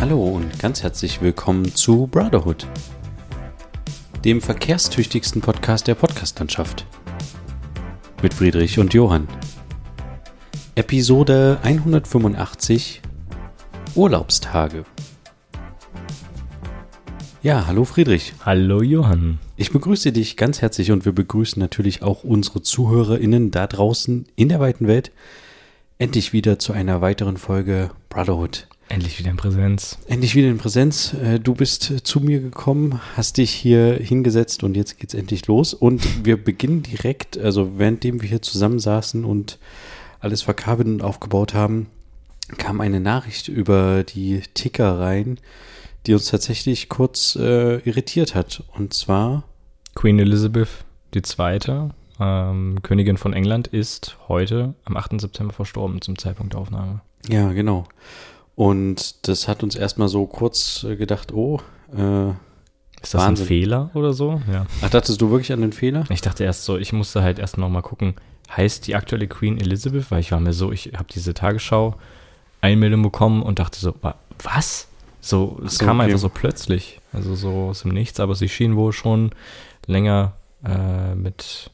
Hallo und ganz herzlich willkommen zu Brotherhood, dem verkehrstüchtigsten Podcast der Podcastlandschaft. Mit Friedrich und Johann. Episode 185 Urlaubstage. Ja, hallo Friedrich. Hallo Johann. Ich begrüße dich ganz herzlich und wir begrüßen natürlich auch unsere ZuhörerInnen da draußen in der weiten Welt. Endlich wieder zu einer weiteren Folge Brotherhood. Endlich wieder in Präsenz. Endlich wieder in Präsenz. Äh, Du bist zu mir gekommen, hast dich hier hingesetzt und jetzt geht's endlich los. Und wir beginnen direkt, also währenddem wir hier zusammensaßen und alles verkabelt und aufgebaut haben, kam eine Nachricht über die Ticker rein, die uns tatsächlich kurz äh, irritiert hat. Und zwar, Queen Elizabeth II., ähm, Königin von England, ist heute am 8. September verstorben zum Zeitpunkt der Aufnahme. ja, genau. Und das hat uns erstmal so kurz äh, gedacht, oh, äh, Ist das Wahnsinn. ein Fehler oder so? Ja. ach, dachtest du wirklich an den Fehler? Ich dachte erst so, ich musste halt erst noch mal gucken, heißt die aktuelle Queen Elizabeth? Weil ich war mir so, ich habe diese Tagesschau Einmeldung bekommen und dachte so, wa- was? So, es so, kam okay. einfach so plötzlich, also so aus dem Nichts, aber sie schien wohl schon länger äh, mit,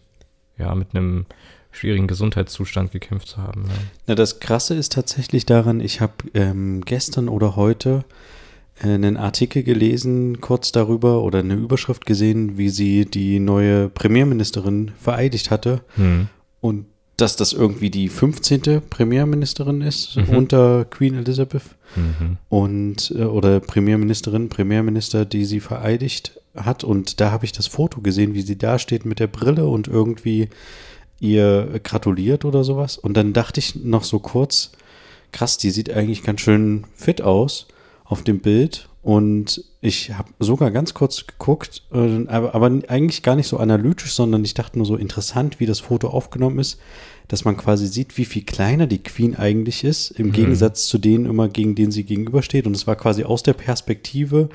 ja, mit einem schwierigen Gesundheitszustand gekämpft zu haben. Ja. Na, das Krasse ist tatsächlich daran, ich habe ähm, gestern oder heute äh, einen Artikel gelesen, kurz darüber, oder eine Überschrift gesehen, wie sie die neue Premierministerin vereidigt hatte. Hm. Und dass das irgendwie die 15. Premierministerin ist Mhm. unter Queen Elizabeth. Mhm. und äh, oder Premierministerin, Premierminister, die sie vereidigt hat. Und da habe ich das Foto gesehen, wie sie da steht mit der Brille und irgendwie ihr gratuliert oder sowas. Und dann dachte ich noch so kurz, krass, die sieht eigentlich ganz schön fit aus auf dem Bild. Und ich habe sogar ganz kurz geguckt, äh, aber, aber eigentlich gar nicht so analytisch, sondern ich dachte nur so interessant, wie das Foto aufgenommen ist, dass man quasi sieht, wie viel kleiner die Queen eigentlich ist, im Gegensatz zu denen immer, gegen denen sie gegenübersteht. Und es war quasi aus der Perspektive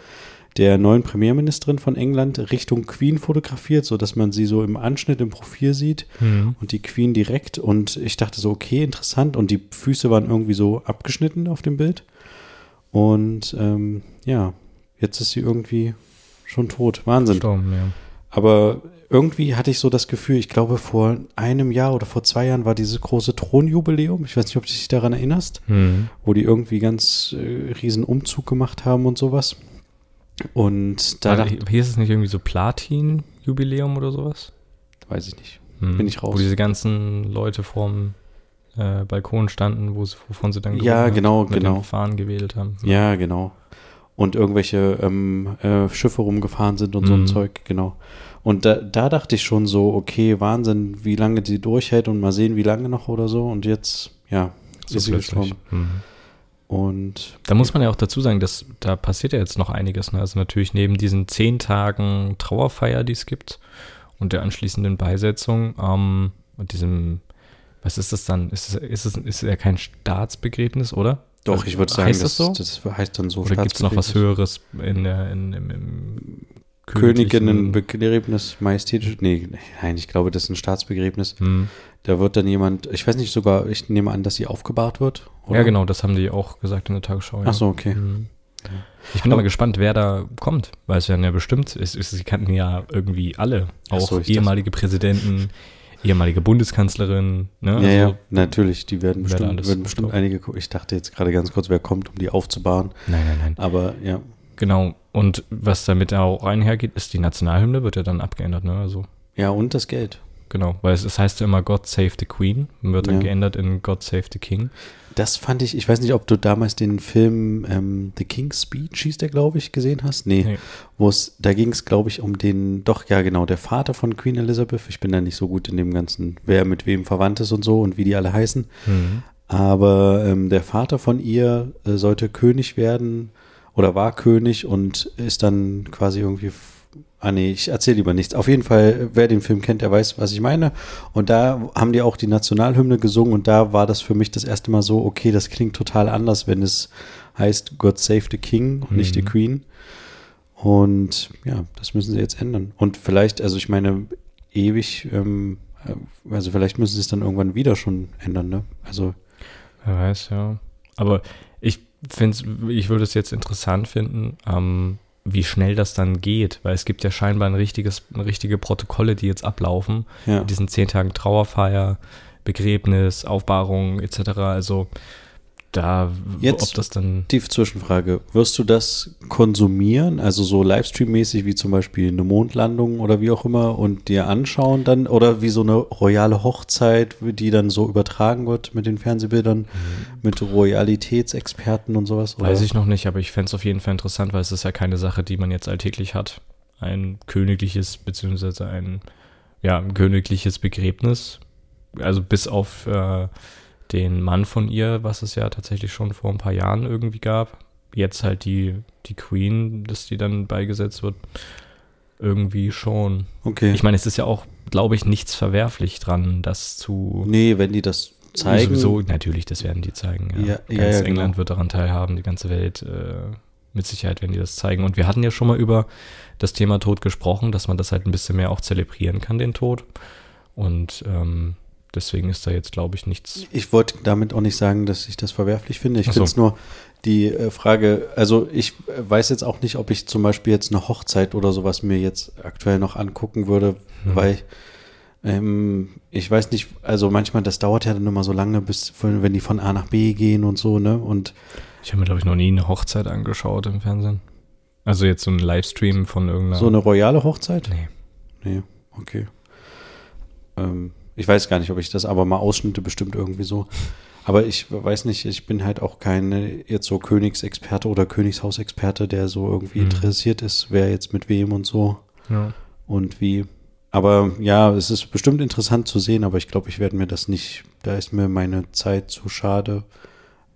der neuen Premierministerin von England Richtung Queen fotografiert, so dass man sie so im Anschnitt im Profil sieht Mhm. und die Queen direkt. Und ich dachte so, okay, interessant. Und die Füße waren irgendwie so abgeschnitten auf dem Bild. Und ähm, ja, jetzt ist sie irgendwie schon tot. Wahnsinn. Verstorben, ja. Aber irgendwie hatte ich so das Gefühl, ich glaube, vor einem Jahr oder vor zwei Jahren war dieses große Thronjubiläum. Ich weiß nicht, ob du dich daran erinnerst, Mhm. wo die irgendwie ganz äh, riesen Umzug gemacht haben und sowas. Und da hier ist es nicht irgendwie so Platin-Jubiläum oder sowas? weiß ich nicht. Mhm. Bin ich raus. Wo diese ganzen Leute vorm äh, Balkon standen, wovon sie dann Ja, genau, mit genau. Fahnen gewählt haben. Ja, genau. Und irgendwelche ähm, äh, Schiffe rumgefahren sind und so ein Mhm. Zeug, genau. Und da, da dachte ich schon so, okay, Wahnsinn, wie lange die durchhält und mal sehen, wie lange noch oder so. Und jetzt, ja, So ist sie gestorben. Mhm. Und Da muss man ja auch dazu sagen, dass da passiert ja jetzt noch einiges. Ne? Also natürlich neben diesen zehn Tagen Trauerfeier, die es gibt und der anschließenden Beisetzung ähm, und diesem, was ist das dann? Ist es, ist es ist ja kein Staatsbegräbnis, oder? doch, Also, ich würde sagen, heißt das, das so? das heißt dann so Oder gibt es noch was. Höheres in der, in, im, im Königinnenbegräbnis, majestätisch, nee, nein, ich glaube, das ist ein Staatsbegräbnis. Hm. Da wird dann jemand, ich weiß nicht sogar, ich nehme an, dass sie aufgebahrt wird. Ja, genau, das haben die auch gesagt in der Tagesschau. Ja. Ach so, okay. Mhm. Ich bin aber gespannt, wer da kommt, weil es werden ja bestimmt, es, es, sie kannten ja irgendwie alle, auch so, ich dachte- ehemalige Präsidenten, ehemalige Bundeskanzlerin, ne? Ja, also, ja, natürlich, die werden bestimmt, werden bestimmt einige, ich dachte jetzt gerade ganz kurz, wer kommt, um die aufzubahren. Nein, nein, nein. Aber ja, Genau. Und was damit auch einhergeht, ist die Nationalhymne, wird ja dann abgeändert, ne? Also, ja, und das Geld. genau. Weil es, es heißt ja immer God Save the Queen und wird dann Ja. geändert in God Save the King. Das fand ich, ich weiß nicht, ob du damals den Film ähm, The King's Speech hieß der, glaube ich, gesehen hast. Nee, Nee. wo es, da ging es, glaube ich, um den, doch, ja, genau, der Vater von Queen Elizabeth. Ich bin da nicht so gut in dem ganzen, wer mit wem verwandt ist und so und wie die alle heißen. Mhm. Aber ähm, der Vater von ihr äh, sollte König werden oder war König und ist dann quasi irgendwie. Ah nee, ich erzähle lieber nichts. Auf jeden Fall, wer den Film kennt, der weiß, was ich meine. Und da haben die auch die Nationalhymne gesungen und da war das für mich das erste Mal so, okay, das klingt total anders, wenn es heißt God Save the King und nicht the Mhm. Queen. Und ja, das müssen sie jetzt ändern. Und vielleicht, also ich meine, ewig, ähm, äh, also vielleicht müssen sie es dann irgendwann wieder schon ändern, ne? Also Wer weiß, ja. Aber ich find's, ich würde es jetzt interessant finden, ähm, wie schnell das dann geht, weil es gibt ja scheinbar ein richtiges, richtige Protokolle, die jetzt ablaufen. Ja. Mit diesen zehn Tagen Trauerfeier, Begräbnis, Aufbahrung etc. Also da, Jetzt- ob das dann. Die Zwischenfrage, wirst du das konsumieren, also so Livestream-mäßig wie zum Beispiel eine Mondlandung oder wie auch immer und dir anschauen dann oder wie so eine royale Hochzeit, die dann so übertragen wird mit den Fernsehbildern, mit Royalitätsexperten und sowas? Oder? Weiß ich noch nicht, aber ich fände es auf jeden Fall interessant, weil es ist ja keine Sache, die man jetzt alltäglich hat. Ein königliches, beziehungsweise ein, ja, ein königliches Begräbnis. Also bis auf äh, den Mann von ihr, was es ja tatsächlich schon vor ein paar Jahren irgendwie gab. Jetzt halt die, die Queen, dass die dann beigesetzt wird. Irgendwie schon. Okay. Ich meine, es ist ja auch, glaube ich, nichts verwerflich dran, das zu nee, wenn die das zeigen. Sowieso, natürlich, das werden die zeigen. Ja. Ja, ja, Ganz ja, England genau. wird daran teilhaben, die ganze Welt. Äh, mit Sicherheit werden die das zeigen. Und wir hatten ja schon mal über das Thema Tod gesprochen, dass man das halt ein bisschen mehr auch zelebrieren kann, den Tod. Und ähm, deswegen ist da jetzt, glaube ich, nichts. Ich wollte damit auch nicht sagen, dass ich das verwerflich finde. Ich so. finde es nur die äh, Frage, also ich äh, weiß jetzt auch nicht, ob ich zum Beispiel jetzt eine Hochzeit oder sowas mir jetzt aktuell noch angucken würde, Mhm. weil ähm, ich weiß nicht, also manchmal, das dauert ja dann immer so lange, bis wenn die von A nach B gehen und so, ne? Und Ich habe mir, glaube ich, noch nie eine Hochzeit angeschaut im Fernsehen. Also jetzt so ein Livestream von irgendeiner. so eine royale Hochzeit? Nee. Nee, okay. Ähm, ich weiß gar nicht, ob ich das, aber mal Ausschnitte bestimmt irgendwie so. Aber ich weiß nicht, ich bin halt auch kein jetzt so Königsexperte oder Königshausexperte, der so irgendwie Mhm. interessiert ist, wer jetzt mit wem und so Ja. und wie. Aber ja, es ist bestimmt interessant zu sehen, aber ich glaube, ich werde mir das nicht, da ist mir meine Zeit zu schade.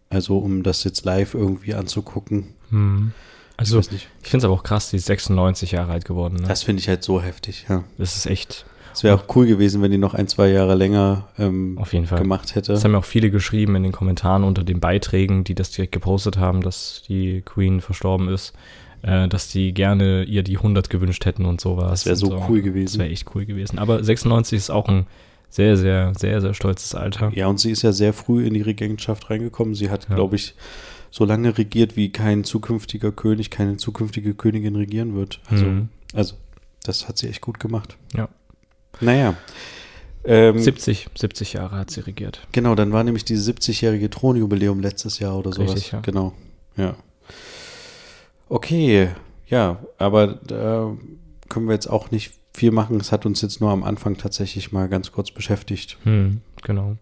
Also um das jetzt live irgendwie anzugucken. Hm. Also, ich ich finde es aber auch krass, die ist 96 Jahre alt geworden. Ne? Das finde ich halt so heftig, ja. Das ist echt, Es wäre auch cool gewesen, wenn die noch ein, zwei Jahre länger ähm, auf jeden Fall. gemacht hätte. Das haben ja auch viele geschrieben in den Kommentaren unter den Beiträgen, die das direkt gepostet haben, dass die Queen verstorben ist, äh, dass die gerne ihr die 100 gewünscht hätten und sowas. Das wäre so Und cool Das gewesen. wäre echt cool gewesen. Aber 96 ist auch ein sehr, sehr, sehr, sehr stolzes Alter. Ja, und sie ist ja sehr früh in die Regentschaft reingekommen. Sie hat, Ja. glaube ich, so lange regiert, wie kein zukünftiger König, keine zukünftige Königin regieren wird. Also, Mhm. also das hat sie echt gut gemacht. Ja. Naja. Ähm, 70, 70 Jahre hat sie regiert. genau, dann war nämlich dieses 70-jährige Thronjubiläum letztes Jahr oder sowas. Richtig, ja. Genau, ja. Okay, ja, aber da können wir jetzt auch nicht viel machen. Es hat uns jetzt nur am Anfang tatsächlich mal ganz kurz beschäftigt. Hm, genau.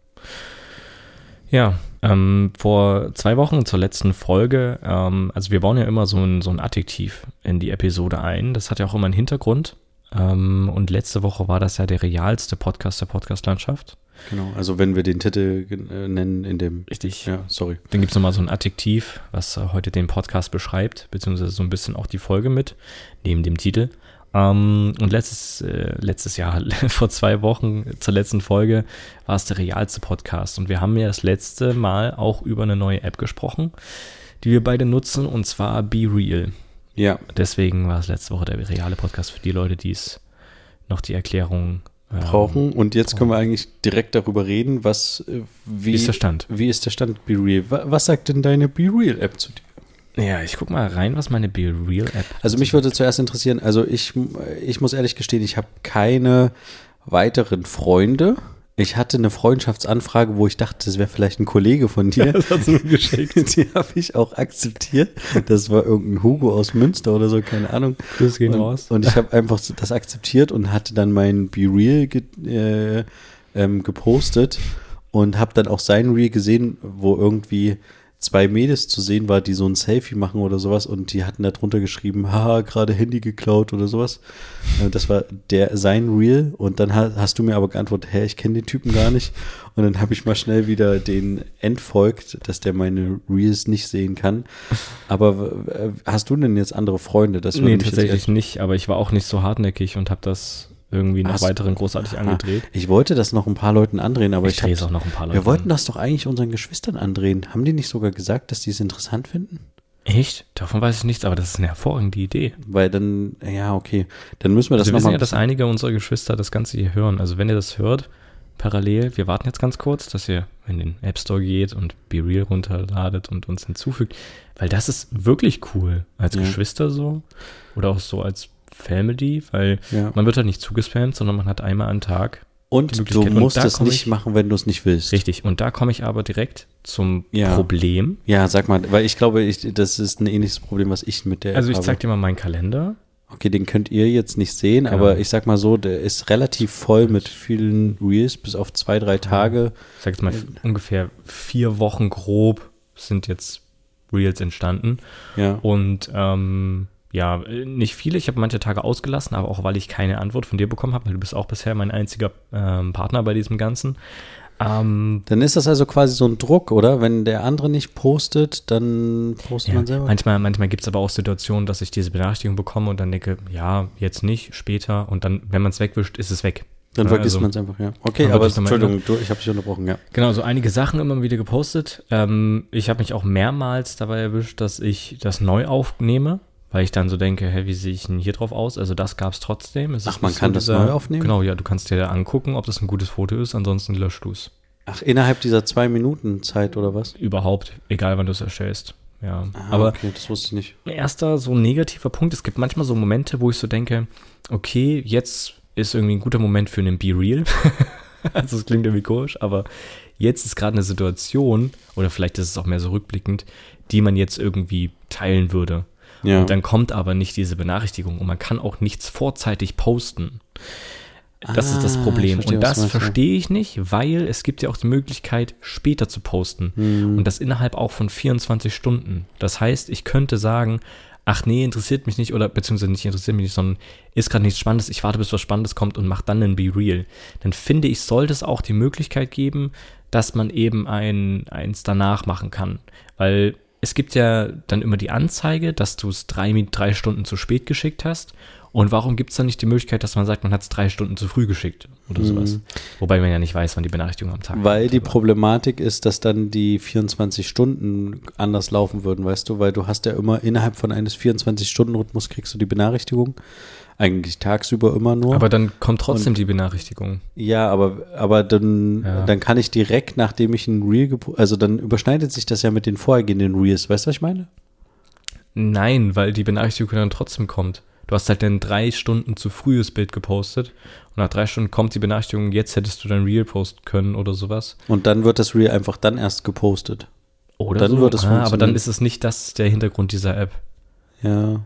Ja, ähm, vor zwei Wochen zur letzten Folge, ähm, also wir bauen ja immer so ein, so ein Adjektiv in die Episode ein. Das hat ja auch immer einen Hintergrund. Ähm, und letzte Woche war das ja der realste Podcast der Podcast-Landschaft. Genau, also wenn wir den Titel äh, nennen in dem. Richtig. Ja, sorry. Dann gibt es nochmal so ein Adjektiv, was äh, heute den Podcast beschreibt, beziehungsweise so ein bisschen auch die Folge mit, neben dem Titel. Ähm, und letztes, äh, letztes Jahr, vor zwei Wochen zur letzten Folge, war es der realste Podcast. Und wir haben ja das letzte Mal auch über eine neue App gesprochen, die wir beide nutzen, und zwar Be Real. Ja, Deswegen war es letzte Woche der reale Podcast für die Leute, die es noch die Erklärung ähm, brauchen. Und jetzt können wir eigentlich direkt darüber reden, was, äh, wie, Wie ist der Stand? Wie ist der Stand Be Real? Wa- Was sagt denn deine Be Real App zu dir? Ja, ich guck mal rein, was meine Be Real App. Also mich würde zuerst interessieren, also ich, ich muss ehrlich gestehen, ich habe keine weiteren Freunde. Ich hatte eine Freundschaftsanfrage, wo ich dachte, das wäre vielleicht ein Kollege von dir. Das hat sie mir geschickt. Die habe ich auch akzeptiert. Das war irgendein Hugo aus Münster oder so, keine Ahnung. Grüße gehen und, raus. Und ich habe einfach das akzeptiert und hatte dann mein Be Real ge äh, ähm, gepostet und habe dann auch sein Reel gesehen, wo irgendwie zwei Mädels zu sehen war, die so ein Selfie machen oder sowas und die hatten da drunter geschrieben, haha, gerade Handy geklaut oder sowas. Äh, Das war der sein Reel und dann ha hast du mir aber geantwortet, hä, ich kenne den Typen gar nicht und dann habe ich mal schnell wieder den entfolgt, dass der meine Reels nicht sehen kann. Aber hast du denn jetzt andere Freunde? Das Nee, tatsächlich nicht, aber ich war auch nicht so hartnäckig und habe das irgendwie noch Hast- weiteren großartig angedreht. Ich wollte das noch ein paar Leuten andrehen, aber ich ich, drehe es auch noch ein paar Leute. wir wollten das doch eigentlich unseren Geschwistern andrehen. Haben die nicht sogar gesagt, dass die es interessant finden? Echt? Davon weiß ich nichts, aber das ist eine hervorragende Idee. Weil dann, ja, okay, dann müssen wir das Also wir wissen nochmal. ja, dass einige unserer Geschwister das Ganze hier hören. Also wenn ihr das hört, parallel. Wir warten jetzt ganz kurz, dass ihr in den App Store geht und Be Real runterladet und uns hinzufügt, weil das ist wirklich cool als Ja. Geschwister so oder auch so als Family, weil Ja. man wird halt nicht zugespammt, sondern man hat einmal am Tag. Und du musst es nicht ich- machen, wenn du es nicht willst. Richtig. Und da komme ich aber direkt zum Ja. Problem. Ja, sag mal, weil ich glaube, ich, das ist ein ähnliches Problem, was ich mit der Also ich habe. zeig dir mal meinen Kalender. Okay, den könnt ihr jetzt nicht sehen, Genau. aber ich sag mal so, der ist relativ voll mit vielen Reels, bis auf zwei, drei Tage. Ich sag jetzt mal ungefähr vier Wochen grob sind jetzt Reels entstanden. Ja. Und ähm, ja, äh, nicht viele. Ich habe manche Tage ausgelassen, aber auch weil ich keine Antwort von dir bekommen habe, weil du bist auch bisher mein einziger ähm, Partner bei diesem Ganzen. Ähm, Dann ist das also quasi so ein Druck, oder? Wenn der andere nicht postet, dann postet ja, man selber. manchmal manchmal gibt es aber auch Situationen, dass ich diese Benachrichtigung bekomme und dann denke, ja, jetzt nicht, später. Und dann, wenn man es wegwischt, ist es weg. Dann vergisst also- man es einfach, ja. Okay, aber nochmal Entschuldigung, du, ich habe dich unterbrochen, ja. Genau, so einige Sachen immer wieder gepostet. Ähm, ich habe mich auch mehrmals dabei erwischt, dass ich das neu aufnehme, weil ich dann so denke, hä, wie sehe ich denn hier drauf aus? Also das gab es trotzdem. Es Ach, ist man kann das neu aufnehmen? Genau, ja, du kannst dir da angucken, ob das ein gutes Foto ist, ansonsten löscht du es. Ach, innerhalb dieser zwei Minuten Zeit oder was? Überhaupt, egal wann du es erstellst. Ja, Ah, aber okay, das wusste ich nicht. erster so negativer Punkt, es gibt manchmal so Momente, wo ich so denke, okay, jetzt ist irgendwie ein guter Moment für einen Be Real. also es klingt irgendwie komisch, aber jetzt ist gerade eine Situation, oder vielleicht ist es auch mehr so rückblickend, die man jetzt irgendwie teilen würde. Ja. Und dann kommt aber nicht diese Benachrichtigung und man kann auch nichts vorzeitig posten. Das ist das Ah, Problem. verstehe, und das verstehe ich nicht, weil es gibt ja auch die Möglichkeit, später zu posten. Hm. Und das innerhalb auch von 24 Stunden. Das heißt, ich könnte sagen, ach nee, interessiert mich nicht oder beziehungsweise nicht interessiert mich nicht, sondern ist gerade nichts Spannendes, ich warte, bis was Spannendes kommt und mach dann einen Be Real. Dann finde ich, sollte es auch die Möglichkeit geben, dass man eben ein, eins danach machen kann. Weil es gibt ja dann immer die Anzeige, dass du es drei, drei Stunden zu spät geschickt hast. Und warum gibt es dann nicht die Möglichkeit, dass man sagt, man hat es drei Stunden zu früh geschickt oder sowas? Wobei man ja nicht weiß, wann die Benachrichtigung am Tag Weil kommt, die aber- Problematik ist, dass dann die 24 Stunden anders laufen würden, weißt du, weil du hast ja immer innerhalb von eines 24-Stunden-Rhythmus kriegst du die Benachrichtigung. Eigentlich tagsüber immer nur. Aber dann kommt trotzdem die Benachrichtigung. ja, aber, aber dann, Ja. dann kann ich direkt, nachdem ich ein Reel, also dann überschneidet sich das ja mit den vorhergehenden Reels. Weißt du, was ich meine? Nein, weil die Benachrichtigung dann trotzdem kommt. Du hast halt dann drei Stunden zu frühes Bild gepostet und nach drei Stunden kommt die Benachrichtigung, jetzt hättest du dein Reel posten können oder sowas. Und dann wird das Reel einfach dann erst gepostet. Oder Dann so. wird es ah, aber dann ist es nicht das der Hintergrund dieser App. Ja.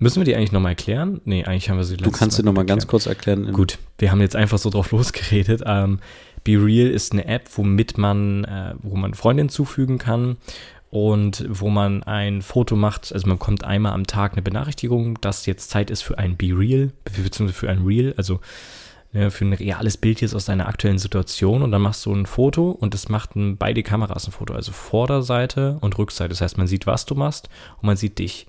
Müssen wir die eigentlich nochmal erklären? Nee, eigentlich haben wir sie Du kannst dir nochmal ganz kurz erklären. Gut, wir haben jetzt einfach so drauf losgeredet. Ähm, Be Real ist eine App, womit man, äh, wo man Freunde hinzufügen kann und wo man ein Foto macht. Also man bekommt einmal am Tag eine Benachrichtigung, dass jetzt Zeit ist für ein Be Real, beziehungsweise für ein Reel, also ne, für ein reales Bild jetzt aus deiner aktuellen Situation und dann machst du ein Foto und es macht ein, beide Kameras ein Foto, also Vorderseite und Rückseite. Das heißt, man sieht, was du machst und man sieht dich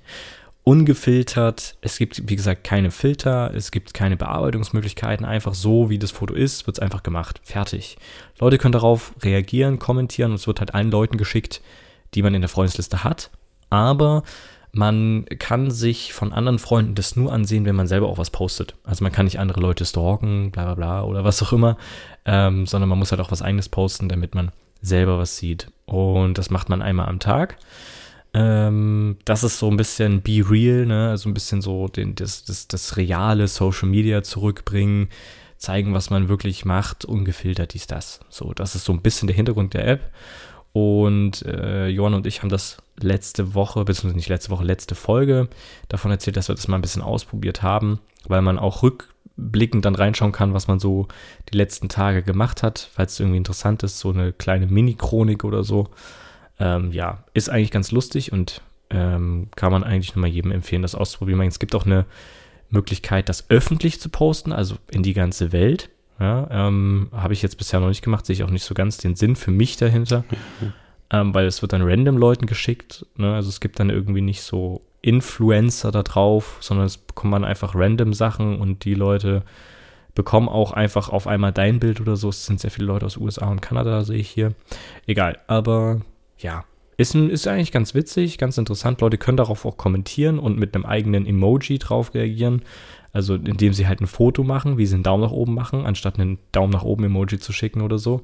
ungefiltert. Es gibt, wie gesagt, keine Filter, es gibt keine Bearbeitungsmöglichkeiten. Einfach so, wie das Foto ist, wird es einfach gemacht. Fertig. Leute können darauf reagieren, kommentieren und es wird halt allen Leuten geschickt, die man in der Freundesliste hat. Aber man kann sich von anderen Freunden das nur ansehen, wenn man selber auch was postet. Also man kann nicht andere Leute stalken, bla bla bla oder was auch immer, ähm, sondern man muss halt auch was eigenes posten, damit man selber was sieht. Und das macht man einmal am Tag. Ähm, das ist so ein bisschen Be Real, ne? Also ein bisschen so den, das, das, das reale Social Media zurückbringen, zeigen, was man wirklich macht, ungefiltert dies, das. So, das ist so ein bisschen der Hintergrund der App. Und äh, Johann und ich haben das letzte Woche, beziehungsweise nicht letzte Woche, letzte Folge davon erzählt, dass wir das mal ein bisschen ausprobiert haben, weil man auch rückblickend dann reinschauen kann, was man so die letzten Tage gemacht hat, falls es irgendwie interessant ist, so eine kleine Mini-Chronik oder so. Ähm, ja, ist eigentlich ganz lustig und ähm, kann man eigentlich nur mal jedem empfehlen, das auszuprobieren. Es gibt auch eine Möglichkeit, das öffentlich zu posten, also in die ganze Welt. Ja, ähm, habe ich jetzt bisher noch nicht gemacht, sehe ich auch nicht so ganz den Sinn für mich dahinter, ähm, weil es wird dann random Leuten geschickt. Ne? Also es gibt dann irgendwie nicht so Influencer da drauf, sondern es bekommt man einfach random Sachen und die Leute bekommen auch einfach auf einmal dein Bild oder so. Es sind sehr viele Leute aus USA und Kanada, sehe ich hier. Egal, aber ja, ist, ist eigentlich ganz witzig, ganz interessant. Leute können darauf auch kommentieren und mit einem eigenen Emoji drauf reagieren. Also indem sie halt ein Foto machen, wie sie einen Daumen nach oben machen, anstatt einen Daumen nach oben Emoji zu schicken oder so.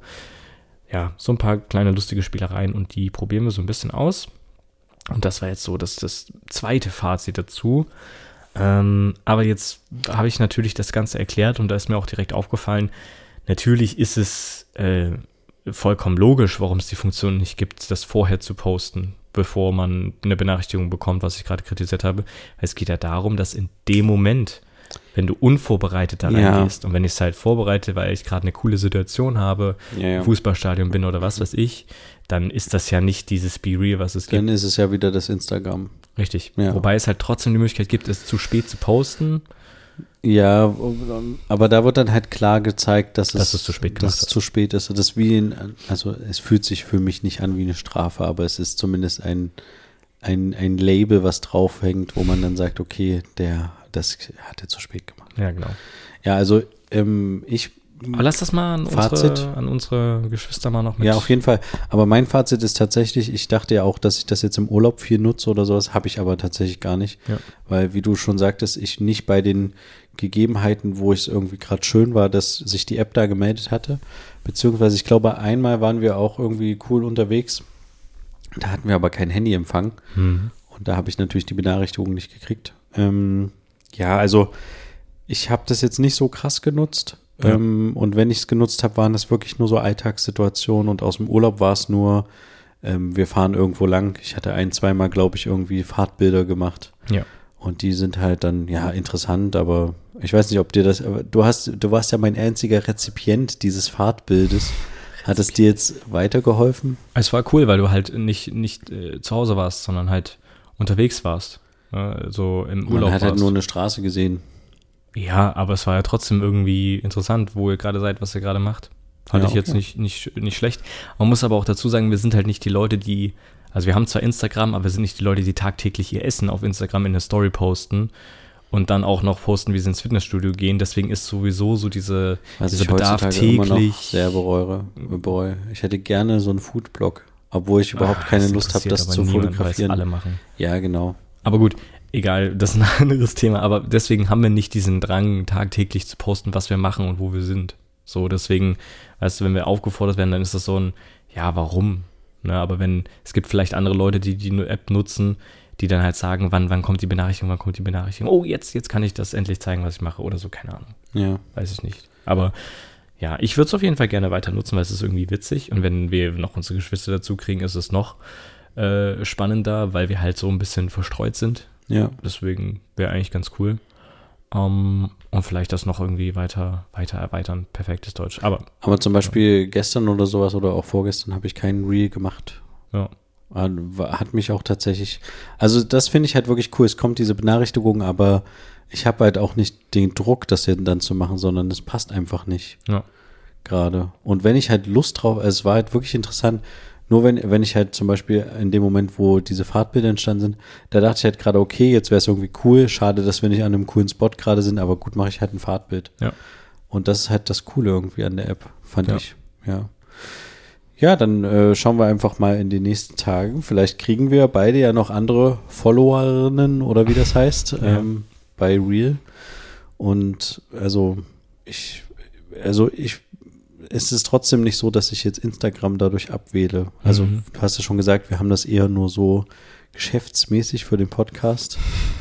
Ja, so ein paar kleine lustige Spielereien und die probieren wir so ein bisschen aus. Und das war jetzt so das, das zweite Fazit dazu. Ähm, aber jetzt habe ich natürlich das Ganze erklärt und da ist mir auch direkt aufgefallen, natürlich ist es äh, vollkommen logisch, warum es die Funktion nicht gibt, das vorher zu posten, bevor man eine Benachrichtigung bekommt, was ich gerade kritisiert habe. Es geht ja darum, dass in dem Moment, wenn du unvorbereitet da Ja. reingehst und wenn ich es halt vorbereite, weil ich gerade eine coole Situation habe, Ja, ja. im Fußballstadion bin oder was weiß ich, dann ist das ja nicht dieses Be Real, was es gibt. Dann ist es ja wieder das Instagram. Richtig. Wobei es halt trotzdem die Möglichkeit gibt, es zu spät zu posten. Ja, aber da wird dann halt klar gezeigt, dass es, Dass es zu spät dass gemacht es zu spät ist. Das wie ein, also es fühlt sich für mich nicht an wie eine Strafe, aber es ist zumindest ein, ein, ein Label, was draufhängt, wo man dann sagt, okay, der, das hat er zu spät gemacht. Ja, genau. Ja, also ähm, ich Aber lass das mal an Fazit. unsere, an unsere Geschwister mal noch mit. Ja, auf jeden Fall. Aber mein Fazit ist tatsächlich, ich dachte ja auch, dass ich das jetzt im Urlaub viel nutze oder sowas, habe ich aber tatsächlich gar nicht. Ja. Weil, wie du schon sagtest, ich nicht bei den Gegebenheiten, wo es irgendwie gerade schön war, dass sich die App da gemeldet hatte. Beziehungsweise, ich glaube, einmal waren wir auch irgendwie cool unterwegs. Da hatten wir aber kein Handyempfang. Mhm. Und da habe ich natürlich die Benachrichtigung nicht gekriegt. Ähm, ja, also ich habe das jetzt nicht so krass genutzt. Ja. Ähm, und wenn ich es genutzt habe, waren das wirklich nur so Alltagssituationen. Und aus dem Urlaub war es nur, ähm, wir fahren irgendwo lang. Ich hatte ein, zweimal, glaube ich, irgendwie Fahrtbilder gemacht. Ja. Und die sind halt dann, ja, interessant, aber ich weiß nicht, ob dir das, aber du hast, du warst ja mein einziger Rezipient dieses Fahrtbildes. Hat es dir jetzt weitergeholfen? Es war cool, weil du halt nicht, nicht äh, zu Hause warst, sondern halt unterwegs warst. Ja, so im Urlaub Man hat halt warst. nur eine Straße gesehen. Ja, aber es war ja trotzdem irgendwie interessant, wo ihr gerade seid, was ihr gerade macht. Fand Ja, ich jetzt okay. nicht, nicht, nicht schlecht. Man muss aber auch dazu sagen, wir sind halt nicht die Leute, die, also wir haben zwar Instagram, aber wir sind nicht die Leute, die tagtäglich ihr Essen auf Instagram in eine Story posten und dann auch noch posten, wie sie ins Fitnessstudio gehen. Deswegen ist sowieso so diese, Was dieser ich Bedarf heutzutage immer noch täglich. sehr bereue, bereue. Ich hätte gerne so einen Foodblog, obwohl ich überhaupt Ah, keine Lust habe, das zu niemand, fotografieren. alle machen. Ja, genau. Aber gut, egal, das ist ein anderes Thema. Aber deswegen haben wir nicht diesen Drang, tagtäglich zu posten, was wir machen und wo wir sind. So, deswegen, weißt du, wenn wir aufgefordert werden, dann ist das so ein, ja, warum? Ne, aber wenn, es gibt vielleicht andere Leute, die die App nutzen, die dann halt sagen, wann, wann kommt die Benachrichtigung, wann kommt die Benachrichtigung. Oh, jetzt, jetzt kann ich das endlich zeigen, was ich mache oder so, keine Ahnung. Ja. Weiß ich nicht. Aber ja, ich würde es auf jeden Fall gerne weiter nutzen, weil es ist irgendwie witzig. Und wenn wir noch unsere Geschwister dazu kriegen, ist es noch äh, spannender, weil wir halt so ein bisschen verstreut sind. Ja. Deswegen wäre eigentlich ganz cool. Ähm, und vielleicht das noch irgendwie weiter, weiter erweitern. Perfektes Deutsch. Aber Aber zum Beispiel gestern oder sowas oder auch vorgestern habe ich keinen Reel gemacht. ja, Ah, Hat mich auch tatsächlich, also das finde ich halt wirklich cool. Es kommt diese Benachrichtigung, aber ich habe halt auch nicht den Druck, das dann zu machen, sondern es passt einfach nicht ja, gerade. Und wenn ich halt Lust drauf, also es war halt wirklich interessant, nur wenn, wenn ich halt zum Beispiel in dem Moment, wo diese Fahrtbilder entstanden sind, da dachte ich halt gerade, okay, jetzt wäre es irgendwie cool, schade, dass wir nicht an einem coolen Spot gerade sind, aber gut, mache ich halt ein Fahrtbild. ja. Und das ist halt das Coole irgendwie an der App, fand Ja. ich. Ja. Ja, dann äh, schauen wir einfach mal in den nächsten Tagen. Vielleicht kriegen wir beide ja noch andere Followerinnen oder wie das heißt, Ja. ähm, bei Real. Und also ich, also ich, es ist trotzdem nicht so, dass ich jetzt Instagram dadurch abwähle. Also Mhm. du hast ja schon gesagt, wir haben das eher nur so geschäftsmäßig für den Podcast.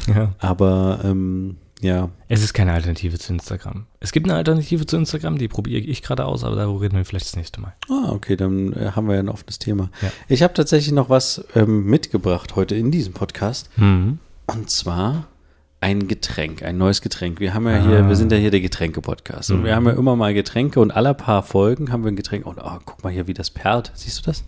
ja. Aber ähm, ja, Es ist keine Alternative zu Instagram. Es gibt eine Alternative zu Instagram, die probiere ich gerade aus, aber darüber reden wir vielleicht das nächste Mal. Ah, okay, dann äh, haben wir ja ein offenes Thema. Ja. Ich habe tatsächlich noch was ähm, mitgebracht heute in diesem Podcast. Mhm. Und zwar ein Getränk, ein neues Getränk. Wir haben ja hier, Ah. wir sind ja hier der Getränke-Podcast. Und wir Mhm. haben ja immer mal Getränke und alle paar Folgen haben wir ein Getränk. Und oh, guck mal hier, wie das perlt. Siehst du das?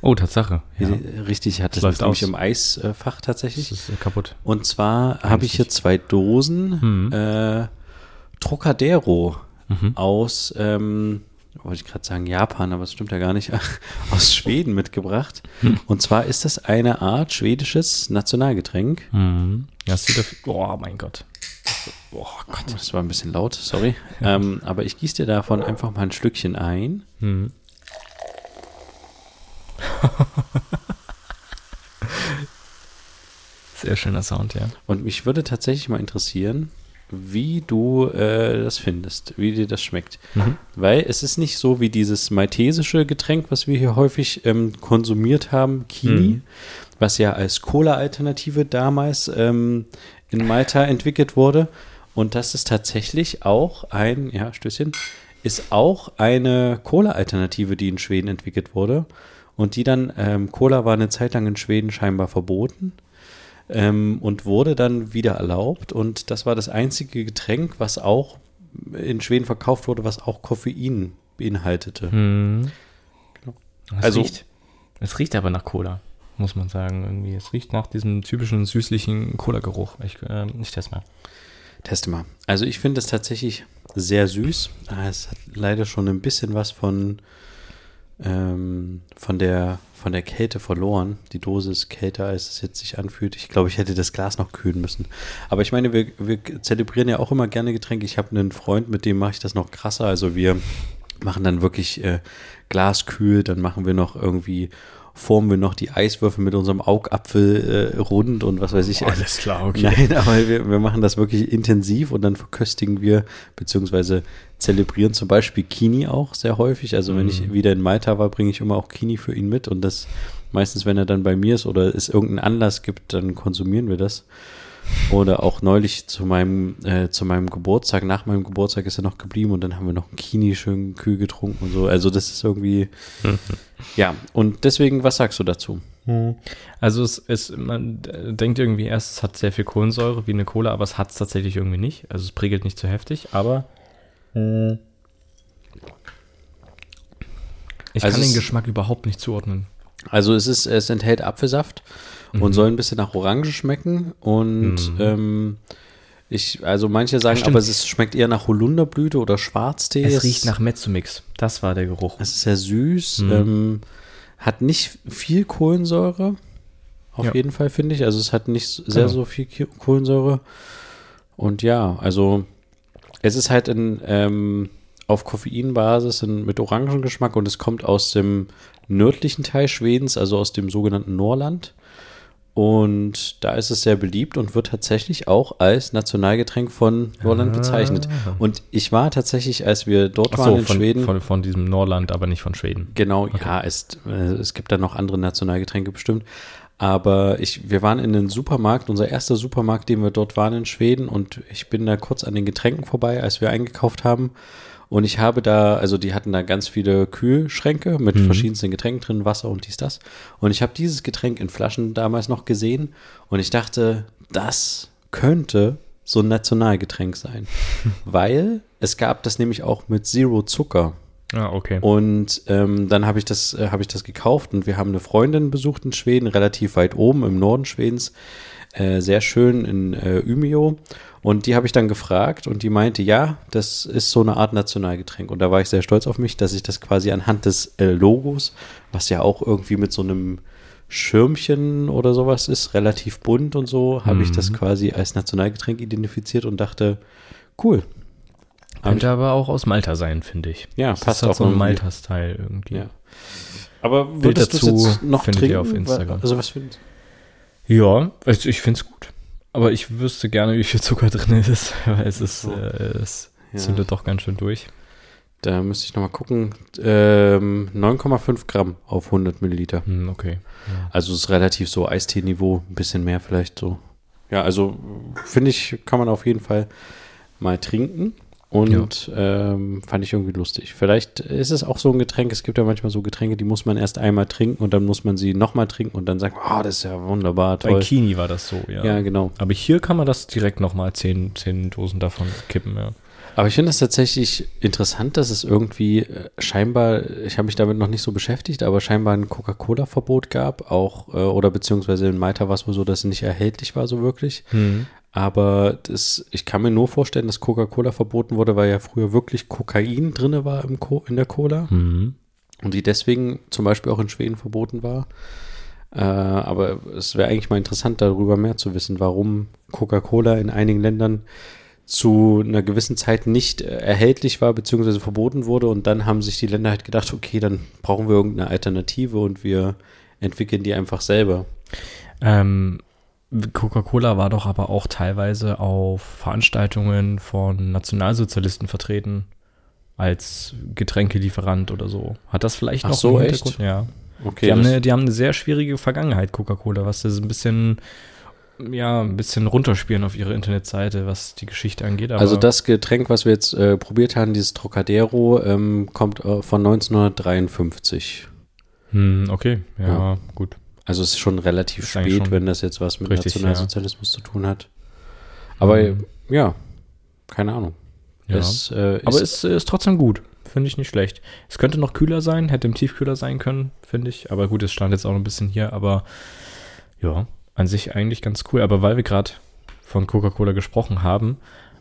Oh, Tatsache. Ja. Richtig, hat das läuft nämlich im Eisfach Das tatsächlich. ist äh, kaputt. Und zwar habe ich hier zwei Dosen Mhm. äh, Trocadero Mhm. aus, ähm, wollte ich gerade sagen Japan, aber das stimmt ja gar nicht, aus Schweden mitgebracht. Hm. Und zwar ist das eine Art schwedisches Nationalgetränk. Mhm. Es auf, oh mein Gott. Oh Gott. Das war ein bisschen laut, sorry. Ähm, aber ich gieße dir davon einfach mal ein Schlückchen ein. Mhm. Sehr schöner Sound, ja. Und mich würde tatsächlich mal interessieren, wie du äh, das findest, wie dir das schmeckt. Mhm. Weil es ist nicht so wie dieses maltesische Getränk, was wir hier häufig ähm, konsumiert haben, Kini, Mhm. was ja als Cola-Alternative damals ähm, in Malta entwickelt wurde. Und das ist tatsächlich auch ein, ja, Stößchen, ist auch eine Cola-Alternative, die in Schweden entwickelt wurde. Und die dann, ähm, Cola war eine Zeit lang in Schweden scheinbar verboten ähm, und wurde dann wieder erlaubt. Und das war das einzige Getränk, was auch in Schweden verkauft wurde, was auch Koffein beinhaltete. Mhm. Genau. Es Also- riecht, es riecht aber nach Cola, muss man sagen. Irgendwie. Es riecht nach diesem typischen süßlichen Cola-Geruch. Ich, äh, ich teste mal. Teste mal. Also ich finde es tatsächlich sehr süß. Ah, Es hat leider schon ein bisschen was von, ähm, von, der, von der Kälte verloren. Die Dose ist kälter, als es jetzt sich anfühlt. Ich glaube, ich hätte das Glas noch kühlen müssen. Aber ich meine, wir, wir zelebrieren ja auch immer gerne Getränke. Ich habe einen Freund, mit dem mache ich das noch krasser. Also wir machen dann wirklich äh, Glas kühl, dann machen wir noch irgendwie formen wir noch die Eiswürfel mit unserem Augapfel äh, rund und was weiß ich. Alles klar, Nein, aber wir, wir machen das wirklich intensiv und dann verköstigen wir, beziehungsweise zelebrieren zum Beispiel Kini auch sehr häufig. Also wenn ich wieder in Malta war, bringe ich immer auch Kini für ihn mit und das meistens, wenn er dann bei mir ist oder es irgendeinen Anlass gibt, dann konsumieren wir das. Oder auch neulich zu meinem, äh, zu meinem Geburtstag, nach meinem Geburtstag ist er noch geblieben und dann haben wir noch einen Kini schön kühl getrunken und so. Also das ist irgendwie, ja. Und deswegen, was sagst du dazu? Also es ist, man denkt irgendwie erst, es hat sehr viel Kohlensäure wie eine Cola, aber es hat es tatsächlich irgendwie nicht. Also es prägelt nicht zu heftig, aber ich Also kann den es- Geschmack überhaupt nicht zuordnen. Also es ist, es enthält Apfelsaft und soll ein bisschen nach Orange schmecken. Und ähm, ich, also manche sagen, Stimmt. aber es ist, schmeckt eher nach Holunderblüte oder Schwarztee. Es riecht nach Mezzomix. Das war der Geruch. Es ist sehr süß, ähm, hat nicht viel Kohlensäure. Auf Ja. jeden Fall finde ich. Also es hat nicht sehr Genau. so viel Kohlensäure. Und ja, also es ist halt in, ähm, auf Koffeinbasis in, mit Orangengeschmack und es kommt aus dem nördlichen Teil Schwedens, also aus dem sogenannten Norland. Und da ist es sehr beliebt und wird tatsächlich auch als Nationalgetränk von Norland Ah. bezeichnet. Und ich war tatsächlich, als wir dort Ach waren so, in von, Schweden. Von, von diesem Norland, aber nicht von Schweden. Genau, ja, es, äh, es gibt da noch andere Nationalgetränke bestimmt. Aber ich, wir waren in einem Supermarkt, unser erster Supermarkt, den wir dort waren in Schweden, und ich bin da kurz an den Getränken vorbei, als wir eingekauft haben. Und ich habe da, also die hatten da ganz viele Kühlschränke mit verschiedensten Getränken drin, Wasser und dies, das. Und ich habe dieses Getränk in Flaschen damals noch gesehen und ich dachte, das könnte so ein Nationalgetränk sein. Weil es gab das nämlich auch mit Zero Zucker. Ah, okay. Und ähm, dann habe ich das, äh, habe ich das gekauft und wir haben eine Freundin besucht in Schweden, relativ weit oben im Norden Schwedens, äh, sehr schön in äh, Umeå. Und die habe ich dann gefragt und die meinte, ja, das ist so eine Art Nationalgetränk. Und da war ich sehr stolz auf mich, dass ich das quasi anhand des äh, Logos, was ja auch irgendwie mit so einem Schirmchen oder sowas ist, relativ bunt und so, habe ich das quasi als Nationalgetränk identifiziert und dachte, cool. Könnte aber auch aus Malta sein, finde ich. Ja, das passt ist halt auch so ein. Malta-Style irgendwie. Ja. Aber würdest du dazu jetzt noch findet trinken? ihr auf Instagram. Also was findest Ja, also ich finde es gut. Aber ich wüsste gerne, wie viel Zucker drin ist, weil es ist, So. äh, es Ja. zündet doch ganz schön durch. Da müsste ich nochmal gucken. Ähm, 9,5 Gramm auf 100 Milliliter. Hm, okay. Also ist relativ so Eistee-Niveau, ein bisschen mehr vielleicht so. Ja, also finde ich, kann man auf jeden Fall mal trinken. Und ähm, fand ich irgendwie lustig. Vielleicht ist es auch so ein Getränk. Es gibt ja manchmal so Getränke, die muss man erst einmal trinken und dann muss man sie nochmal trinken und dann sagt, oh, das ist ja wunderbar, Bei toll. Kini war das so, ja. Ja, genau. Aber hier kann man das direkt nochmal zehn, zehn Dosen davon kippen, ja. Aber ich finde es tatsächlich interessant, dass es irgendwie äh, scheinbar, ich habe mich damit noch nicht so beschäftigt, aber scheinbar ein Coca-Cola-Verbot gab, auch, äh, oder beziehungsweise in Malta war es wohl so, dass es nicht erhältlich war, so wirklich. Aber das, ich kann mir nur vorstellen, dass Coca-Cola verboten wurde, weil ja früher wirklich Kokain drin war im Co in der Cola Mhm. und die deswegen zum Beispiel auch in Schweden verboten war. Äh, aber es wäre eigentlich mal interessant, darüber mehr zu wissen, warum Coca-Cola in einigen Ländern zu einer gewissen Zeit nicht äh, erhältlich war, beziehungsweise verboten wurde. Und dann haben sich die Länder halt gedacht, okay, dann brauchen wir irgendeine Alternative und wir entwickeln die einfach selber. Ähm, Coca-Cola war doch aber auch teilweise auf Veranstaltungen von Nationalsozialisten vertreten als Getränkelieferant oder so. Hat das vielleicht Ach noch so, echt? Hintergrund? Ja. Okay. Die haben, das- eine, die haben eine sehr schwierige Vergangenheit, Coca-Cola, was so ein bisschen, ja, ein bisschen runterspielen auf ihre Internetseite, was die Geschichte angeht. Also das Getränk, was wir jetzt äh, probiert haben, dieses Trocadero, ähm, kommt äh, von 1953. Hm, okay, ja, Ja. gut. Also es ist schon relativ Ist spät, schon wenn das jetzt was mit richtig, Nationalsozialismus zu tun hat. Aber Mhm. ja, keine Ahnung. Ja. Es, äh, Aber ist, es ist trotzdem gut. Finde ich nicht schlecht. Es könnte noch kühler sein, hätte im Tiefkühler sein können, finde ich. Aber gut, es stand jetzt auch noch ein bisschen hier. Aber ja, an sich eigentlich ganz cool. Aber weil wir gerade von Coca-Cola gesprochen haben,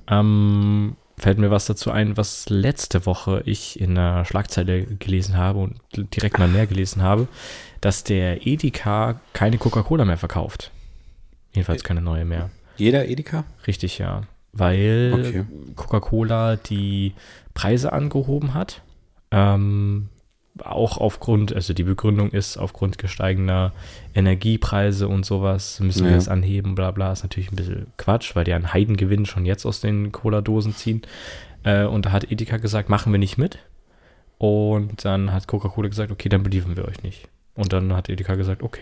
ähm, fällt mir was dazu ein, was letzte Woche ich in einer Schlagzeile gelesen habe und direkt mal mehr gelesen habe, dass der Edeka keine Coca-Cola mehr verkauft. Jedenfalls keine neue mehr. jeder Edeka? Richtig, ja. Weil Okay. Coca-Cola die Preise angehoben hat. Ähm, auch aufgrund, also die Begründung ist, aufgrund gesteigener Energiepreise und sowas müssen wir Ja. es anheben, bla bla. Ist natürlich ein bisschen Quatsch, weil die einen Heidengewinn schon jetzt aus den Cola-Dosen ziehen. Äh, und da hat Edeka gesagt, machen wir nicht mit. Und dann hat Coca-Cola gesagt, okay, dann beliefern wir euch nicht. Und dann hat Edeka gesagt, okay,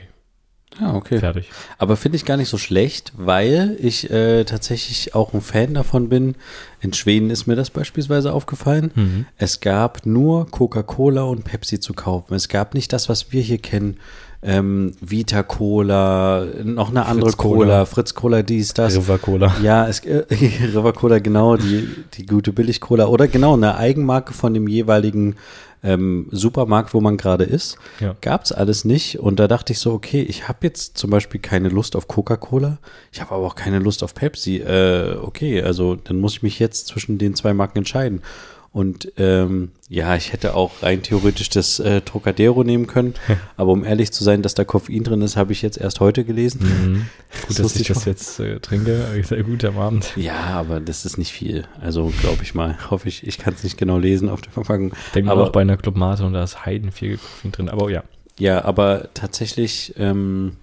Ja, okay. fertig. Aber finde ich gar nicht so schlecht, weil ich äh, tatsächlich auch ein Fan davon bin. In Schweden ist mir das beispielsweise aufgefallen. Mhm. Es gab nur Coca-Cola und Pepsi zu kaufen. Es gab nicht das, was wir hier kennen. Ähm, Vita Cola, noch eine andere Fritz Cola. Cola, Fritz Cola, dies, das. River Cola. Ja, es, äh, River Cola, genau, die, die gute Billig-Cola. Oder genau, eine Eigenmarke von dem jeweiligen ähm, Supermarkt, wo man gerade ist. Ja. Gab's alles nicht. Und da dachte ich so, okay, ich habe jetzt zum Beispiel keine Lust auf Coca-Cola. Ich habe aber auch keine Lust auf Pepsi. Äh, okay, also dann muss ich mich jetzt zwischen den zwei Marken entscheiden. Und ähm, ja, ich hätte auch rein theoretisch das äh, Trocadero nehmen können. aber um ehrlich zu sein, dass da Koffein drin ist, habe ich jetzt erst heute gelesen. Mhm. Gut, Das dass ich das jetzt äh, trinke. Sehr gut am Abend. Ja, aber das ist nicht viel. Also glaube ich mal. Hoffe ich, ich kann es nicht genau lesen auf der Verpackung. Denkt man Aber- auch bei einer Club Mate und da ist Heiden viel Koffein drin. Aber ja, Ja, aber tatsächlich, ähm,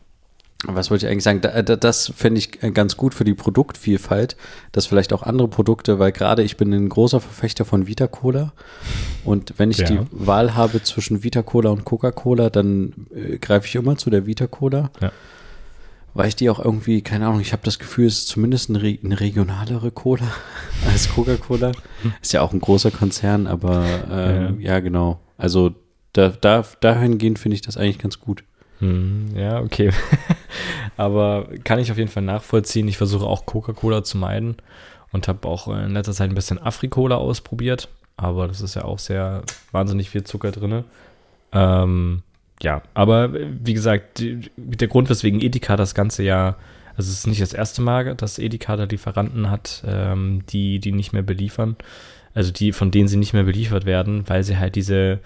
was wollte ich eigentlich sagen? Da, das fände ich äh, ganz gut für die Produktvielfalt, dass vielleicht auch andere Produkte, weil gerade ich bin ein großer Verfechter von Vita Cola und wenn ich Ja. die Wahl habe zwischen Vita Cola und Coca-Cola, dann äh, greife ich immer zu der Vita Cola. Ja. Weil ich die auch irgendwie, keine Ahnung, ich habe das Gefühl, es ist zumindest eine, re eine regionalere Cola als Coca-Cola. Ist ja auch ein großer Konzern, aber ähm, ja. genau. Also da, da, dahingehend finde ich das eigentlich ganz gut. Hm, ja, okay. Aber kann ich auf jeden Fall nachvollziehen. Ich versuche auch Coca-Cola zu meiden und habe auch in letzter Zeit ein bisschen Afri-Cola ausprobiert. Aber das ist ja auch sehr wahnsinnig viel Zucker drin. Ähm, ja, aber wie gesagt, der Grund, weswegen Edeka das Ganze ja, also es ist nicht das erste Mal, dass Edeka da Lieferanten hat, ähm, die, die nicht mehr beliefern. Also die, von denen sie nicht mehr beliefert werden, weil sie halt diese,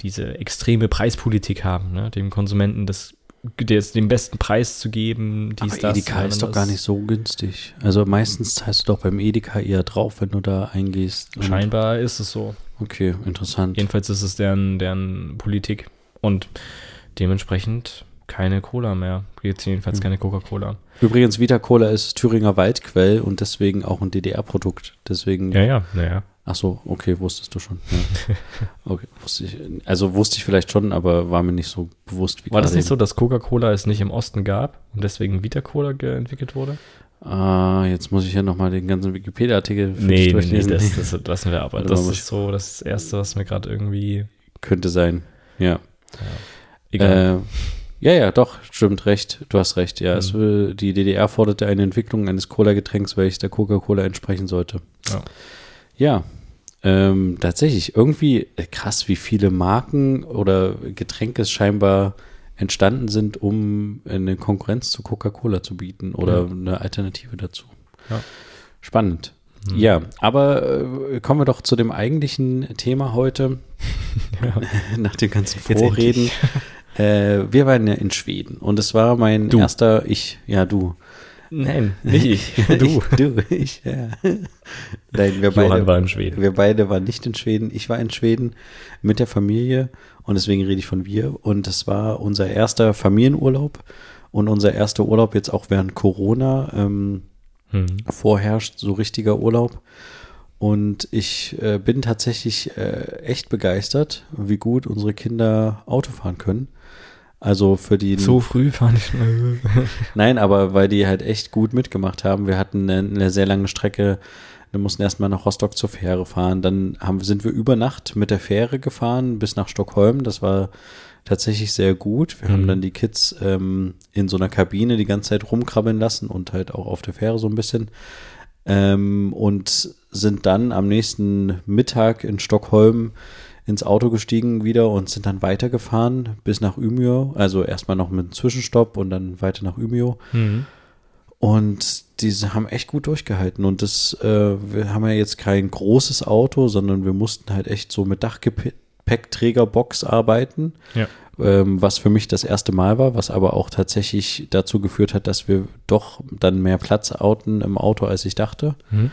diese extreme Preispolitik haben, ne? dem Konsumenten das, den besten Preis zu geben, dies, Aber das. Edeka ist doch gar nicht so günstig. Also meistens zahlst du doch beim Edeka eher drauf, wenn du da eingehst. Scheinbar ist es so. Okay, interessant. Jedenfalls ist es deren, deren Politik. Und dementsprechend keine Cola mehr. Jetzt jedenfalls Hm. keine Coca-Cola. Übrigens, Vita Cola ist Thüringer Waldquell und deswegen auch ein DDR-Produkt. Deswegen. Ja, ja, naja. Ach so, okay, wusstest du schon. Ja. Okay, wusste ich. Also wusste ich vielleicht schon, aber war mir nicht so bewusst wie War das nicht so, dass Coca-Cola es nicht im Osten gab und deswegen Vita-Cola entwickelt wurde? Ah, jetzt muss ich ja nochmal den ganzen Wikipedia-Artikel Nee, nee, nee, durchlesen. das, das lassen wir aber. Das ist so das Erste, was mir gerade irgendwie. Könnte sein. Ja. Egal. Äh, ja, ja, doch, stimmt recht. Du hast recht. Ja, Mhm. es, die DDR forderte eine Entwicklung eines Cola-Getränks, welches der Coca-Cola entsprechen sollte. Ja. Ja, ähm, tatsächlich. Irgendwie äh, krass, wie viele Marken oder Getränke es scheinbar entstanden sind, um eine Konkurrenz zu Coca-Cola zu bieten oder Ja. eine Alternative dazu. Ja. Spannend. Hm. Ja, aber äh, kommen wir doch zu dem eigentlichen Thema heute, Ja. nach dem ganzen Vorreden. Äh, wir waren ja in Schweden und es war mein Du. erster, ich, ja du. Nein, nicht ich. Du. Ich, du, ich, ja. Nein, wir Johann beide, war in Schweden. wir beide waren nicht in Schweden. Ich war in Schweden mit der Familie und deswegen rede ich von wir. Und das war unser erster Familienurlaub. und unser erster Urlaub jetzt auch während Corona ähm, Hm. vorherrscht, so richtiger Urlaub. Und ich äh, bin tatsächlich äh, echt begeistert, wie gut unsere Kinder Auto fahren können. Also für die So früh fahre ich mal. Nein, aber weil die halt echt gut mitgemacht haben. Wir hatten eine, eine sehr lange Strecke. Wir mussten erstmal nach Rostock zur Fähre fahren. Dann haben, sind wir über Nacht mit der Fähre gefahren bis nach Stockholm. Das war tatsächlich sehr gut. Wir haben Mhm. dann die Kids ähm, in so einer Kabine die ganze Zeit rumkrabbeln lassen und halt auch auf der Fähre so ein bisschen. Ähm, und sind dann am nächsten Mittag in Stockholm ins Auto gestiegen wieder und sind dann weitergefahren bis nach Umeå. Also erstmal noch mit einem Zwischenstopp und dann weiter nach Umeå. Hm. Und diese haben echt gut durchgehalten. Und das, äh, wir haben ja jetzt kein großes Auto, sondern wir mussten halt echt so mit Dachgepäckträgerbox arbeiten. Ja. Ähm, was für mich das erste Mal war, was aber auch tatsächlich dazu geführt hat, dass wir doch dann mehr Platz hatten im Auto, als ich dachte. Hm.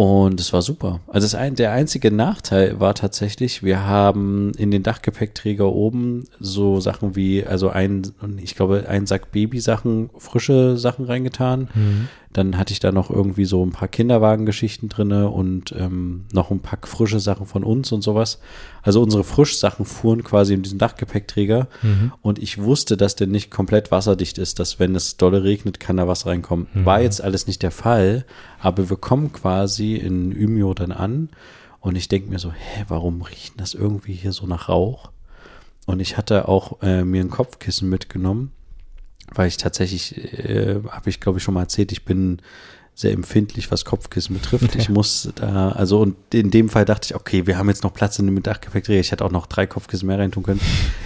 Und es war super. Also das ein, der einzige Nachteil war tatsächlich, wir haben in den Dachgepäckträger oben so Sachen wie, also ein, ich glaube, ein Sack Babysachen, frische Sachen reingetan. Hm. Dann hatte ich da noch irgendwie so ein paar Kinderwagengeschichten drinne und ähm, noch ein Pack frische Sachen von uns und sowas. Also unsere Frischsachen fuhren quasi in diesen Dachgepäckträger Mhm. und ich wusste, dass der nicht komplett wasserdicht ist, dass wenn es dolle regnet, kann da was reinkommen. War jetzt alles nicht der Fall, aber wir kommen quasi in Umeå dann an und ich denke mir so, hä, warum riecht das irgendwie hier so nach Rauch? Und ich hatte auch äh, mir ein Kopfkissen mitgenommen, weil ich tatsächlich, äh, habe ich glaube ich schon mal erzählt, ich bin sehr empfindlich, was Kopfkissen betrifft. Ich muss da, also und in dem Fall dachte ich, okay, wir haben jetzt noch Platz in dem Dachgepäckträger. Ich hätte auch noch drei Kopfkissen mehr reintun können.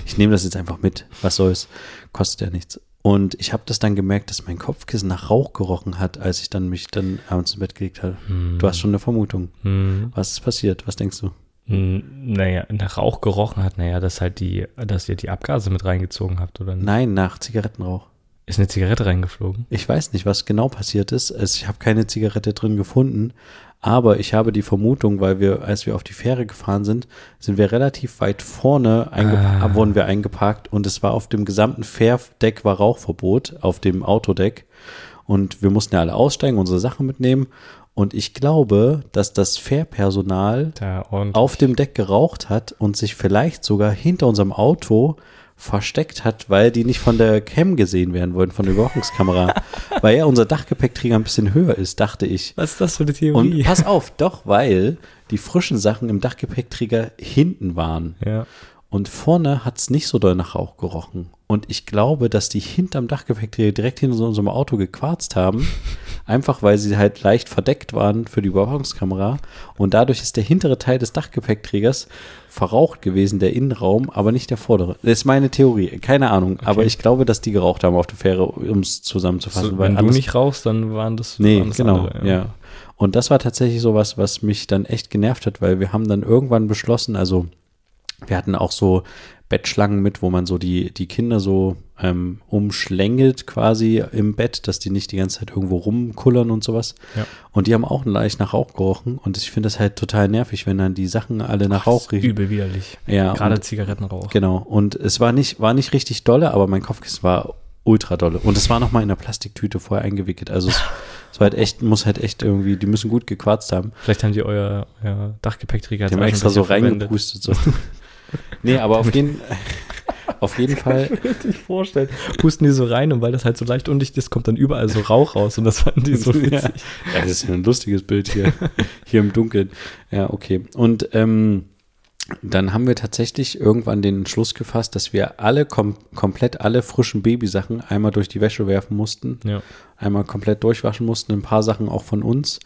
Ich nehme das jetzt einfach mit. Was soll's? Kostet ja nichts. Und ich habe das dann gemerkt, dass mein Kopfkissen nach Rauch gerochen hat, als ich dann mich dann abends ins Bett gelegt habe. Du hast schon eine Vermutung. Hm. Was ist passiert? Was denkst du? Hm, Naja, nach Rauch gerochen hat, naja, dass halt die, dass ihr die Abgase mit reingezogen habt, oder nicht? Nein, nach Zigarettenrauch. Ist eine Zigarette reingeflogen? Ich weiß nicht, was genau passiert ist. Es, ich habe keine Zigarette drin gefunden, aber ich habe die Vermutung, weil wir, als wir auf die Fähre gefahren sind, sind wir relativ weit vorne Ah. wurden wir eingeparkt und es war auf dem gesamten Fährdeck war Rauchverbot auf dem Autodeck und wir mussten ja alle aussteigen, unsere Sachen mitnehmen und ich glaube, dass das Fährpersonal Da auf dem Deck geraucht hat und sich vielleicht sogar hinter unserem Auto versteckt hat, weil die nicht von der Cam gesehen werden wollen, von der Überwachungskamera. weil ja unser Dachgepäckträger ein bisschen höher ist, dachte ich. Was ist das für eine Und Theorie? pass auf, doch, weil die frischen Sachen im Dachgepäckträger hinten waren. ja. Und vorne hat es nicht so doll nach Rauch gerochen. Und ich glaube, dass die hinterm Dachgepäckträger direkt hinter unserem Auto gequarzt haben. einfach weil sie halt leicht verdeckt waren für die Überwachungskamera. Und dadurch ist der hintere Teil des Dachgepäckträgers verraucht gewesen, der Innenraum, aber nicht der vordere. Das ist meine Theorie. Keine Ahnung. Aber ich glaube, dass die geraucht haben auf der Fähre, um es zusammenzufassen. So, wenn du nicht rauchst, dann waren das, Nee, waren das genau, andere, ja. Und das war tatsächlich sowas, was mich dann echt genervt hat, weil wir haben dann irgendwann beschlossen, also wir hatten auch so Bettschlangen mit, wo man so die, die Kinder so ähm, umschlängelt quasi im Bett, dass die nicht die ganze Zeit irgendwo rumkullern und sowas. Ja. Und die haben auch leicht nach Rauch gerochen und ich finde das halt total nervig, wenn dann die Sachen alle nach Das Rauch riechen. Übel widerlich. Ja, Gerade und- Zigarettenrauch. Genau. Und es war nicht, war nicht richtig dolle, aber mein Kopfkissen war ultra dolle. Und es war noch mal in einer Plastiktüte vorher eingewickelt. Also es, es war halt echt, muss halt echt irgendwie, die müssen gut gequarzt haben. Vielleicht haben die euer, euer Dachgepäckträger Die haben extra so verwendet. reingepustet. So. nee, aber auf jeden, auf jeden Fall, sich vorstellen. Pusten die so rein und weil das halt so leicht undicht ist, kommt dann überall so Rauch raus und das fanden die so witzig. ja, das ist ja ein lustiges Bild hier, hier im Dunkeln. Ja, okay. Und ähm, dann haben wir tatsächlich irgendwann den Entschluss gefasst, dass wir alle kom komplett alle frischen Babysachen einmal durch die Wäsche werfen mussten. Ja. einmal komplett durchwaschen mussten, ein paar Sachen auch von uns.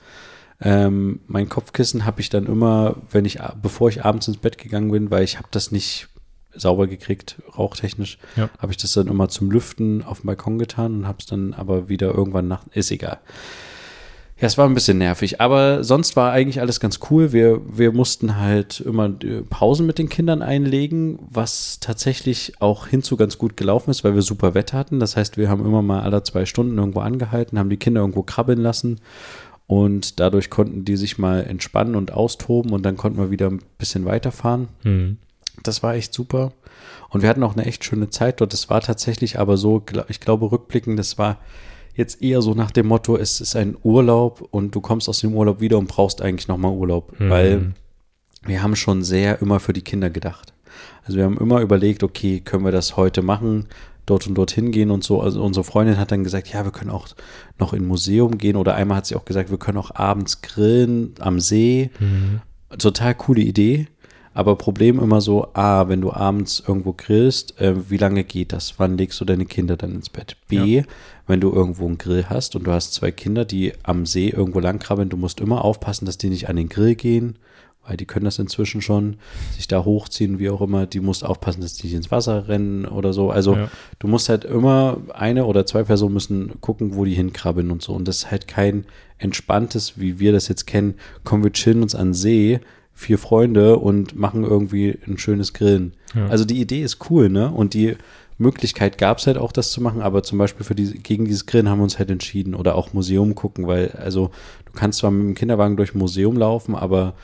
Ähm, mein Kopfkissen habe ich dann immer, wenn ich, bevor ich abends ins Bett gegangen bin, weil ich habe das nicht sauber gekriegt, rauchtechnisch, Ja. habe ich das dann immer zum Lüften auf dem Balkon getan und habe es dann aber wieder irgendwann nach, ist egal. Ja, es war ein bisschen nervig, aber sonst war eigentlich alles ganz cool. Wir, wir mussten halt immer äh, Pausen mit den Kindern einlegen, was tatsächlich auch hinzu ganz gut gelaufen ist, weil wir super Wetter hatten. Das heißt, wir haben immer mal alle zwei Stunden irgendwo angehalten, haben die Kinder irgendwo krabbeln lassen und dadurch konnten die sich mal entspannen und austoben und dann konnten wir wieder ein bisschen weiterfahren. Hm. Das war echt super. Und wir hatten auch eine echt schöne Zeit dort. Das war tatsächlich aber so, ich glaube, rückblickend, das war jetzt eher so nach dem Motto, es ist ein Urlaub und du kommst aus dem Urlaub wieder und brauchst eigentlich nochmal Urlaub. Mhm. Weil wir haben schon sehr immer für die Kinder gedacht. Also wir haben immer überlegt, okay, können wir das heute machen, dort und dort hingehen und so. Also unsere Freundin hat dann gesagt, ja, wir können auch noch in ein Museum gehen oder einmal hat sie auch gesagt, wir können auch abends grillen am See. Mhm. Total coole Idee. Aber Problem immer so, A, wenn du abends irgendwo grillst, äh, wie lange geht das? Wann legst du deine Kinder dann ins Bett? B, ja. wenn du irgendwo einen Grill hast und du hast zwei Kinder, die am See irgendwo langkrabbeln, du musst immer aufpassen, dass die nicht an den Grill gehen, weil die können das inzwischen schon, sich da hochziehen, wie auch immer. Die musst aufpassen, dass die nicht ins Wasser rennen oder so. Also ja. du musst halt immer, eine oder zwei Personen müssen gucken, wo die hinkrabbeln und so. Und das ist halt kein entspanntes, wie wir das jetzt kennen, kommen wir chillen uns an See, vier Freunde und machen irgendwie ein schönes Grillen. Ja. Also die Idee ist cool, ne? Und die Möglichkeit gab es halt auch, das zu machen, aber zum Beispiel für die, gegen dieses Grillen haben wir uns halt entschieden oder auch Museum gucken, weil, also du kannst zwar mit dem Kinderwagen durch ein Museum laufen, aber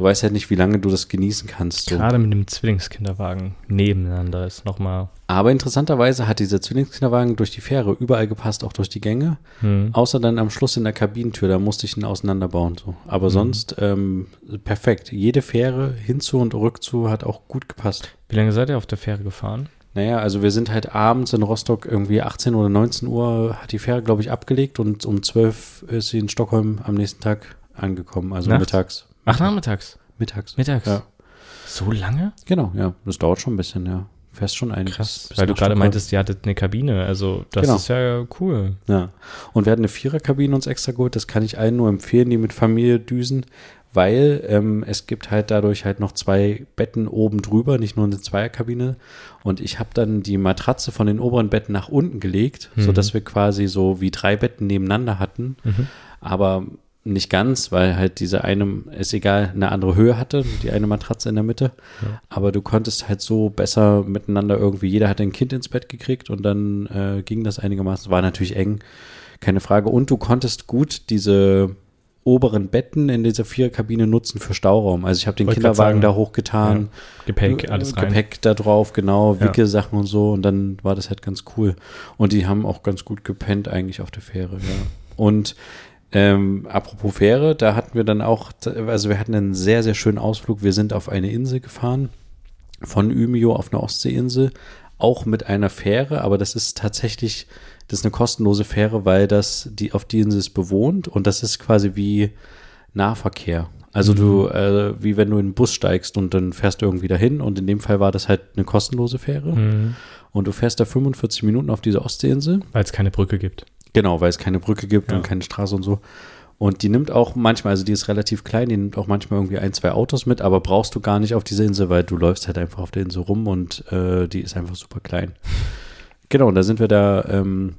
du weißt halt nicht, wie lange du das genießen kannst. So. Gerade mit dem Zwillingskinderwagen nebeneinander ist nochmal. Aber interessanterweise hat dieser Zwillingskinderwagen durch die Fähre überall gepasst, auch durch die Gänge. Hm. Außer dann am Schluss in der Kabinentür, da musste ich ihn auseinanderbauen. So. Aber hm. sonst ähm, perfekt. Jede Fähre hinzu und rückzu hat auch gut gepasst. Wie lange seid ihr auf der Fähre gefahren? Naja, also wir sind halt abends in Rostock irgendwie 18 oder 19 Uhr hat die Fähre, glaube ich, abgelegt und um 12 ist sie in Stockholm am nächsten Tag angekommen, also Nachts? mittags. Ach, nachmittags? Mittags. Mittags? Ja. So lange? Genau, ja. Das dauert schon ein bisschen, ja. Fährst schon einiges. Krass, weil du gerade meintest, ihr hattet eine Kabine. Also, das genau. ist ja cool. Ja. Und wir hatten eine Viererkabine uns extra geholt. Das kann ich allen nur empfehlen, die mit Familie düsen, weil ähm, es gibt halt dadurch halt noch zwei Betten oben drüber, nicht nur eine Zweierkabine. Und ich habe dann die Matratze von den oberen Betten nach unten gelegt, mhm. sodass wir quasi so wie drei Betten nebeneinander hatten. Mhm. Aber nicht ganz, weil halt diese eine, ist egal, eine andere Höhe hatte, die eine Matratze in der Mitte. Ja. Aber du konntest halt so besser miteinander irgendwie, jeder hat ein Kind ins Bett gekriegt und dann äh, ging das einigermaßen. War natürlich eng, keine Frage. Und du konntest gut diese oberen Betten in dieser Viererkabine nutzen für Stauraum. Also ich habe den Wollte Kinderwagen da hochgetan. Ja. Gepäck, alles rein. Gepäck da drauf, genau, Wickelsachen ja. und so. Und dann war das halt ganz cool. Und die haben auch ganz gut gepennt eigentlich auf der Fähre, ja. Und ähm, apropos Fähre, da hatten wir dann auch, also wir hatten einen sehr, sehr schönen Ausflug. Wir sind auf eine Insel gefahren, von Umeå auf eine Ostseeinsel, auch mit einer Fähre, aber das ist tatsächlich, das ist eine kostenlose Fähre, weil das, die, auf die Insel ist bewohnt und das ist quasi wie Nahverkehr. Also mhm. du, äh, wie wenn du in einen Bus steigst und dann fährst du irgendwie dahin und in dem Fall war das halt eine kostenlose Fähre. Mhm. Und du fährst da 45 Minuten auf diese Ostseeinsel. Weil es keine Brücke gibt. Genau, weil es keine Brücke gibt ja. und keine Straße und so. Und die nimmt auch manchmal, also die ist relativ klein, die nimmt auch manchmal irgendwie ein, zwei Autos mit, aber brauchst du gar nicht auf dieser Insel, weil du läufst halt einfach auf der Insel rum und äh, die ist einfach super klein. Genau, und da sind wir da ähm,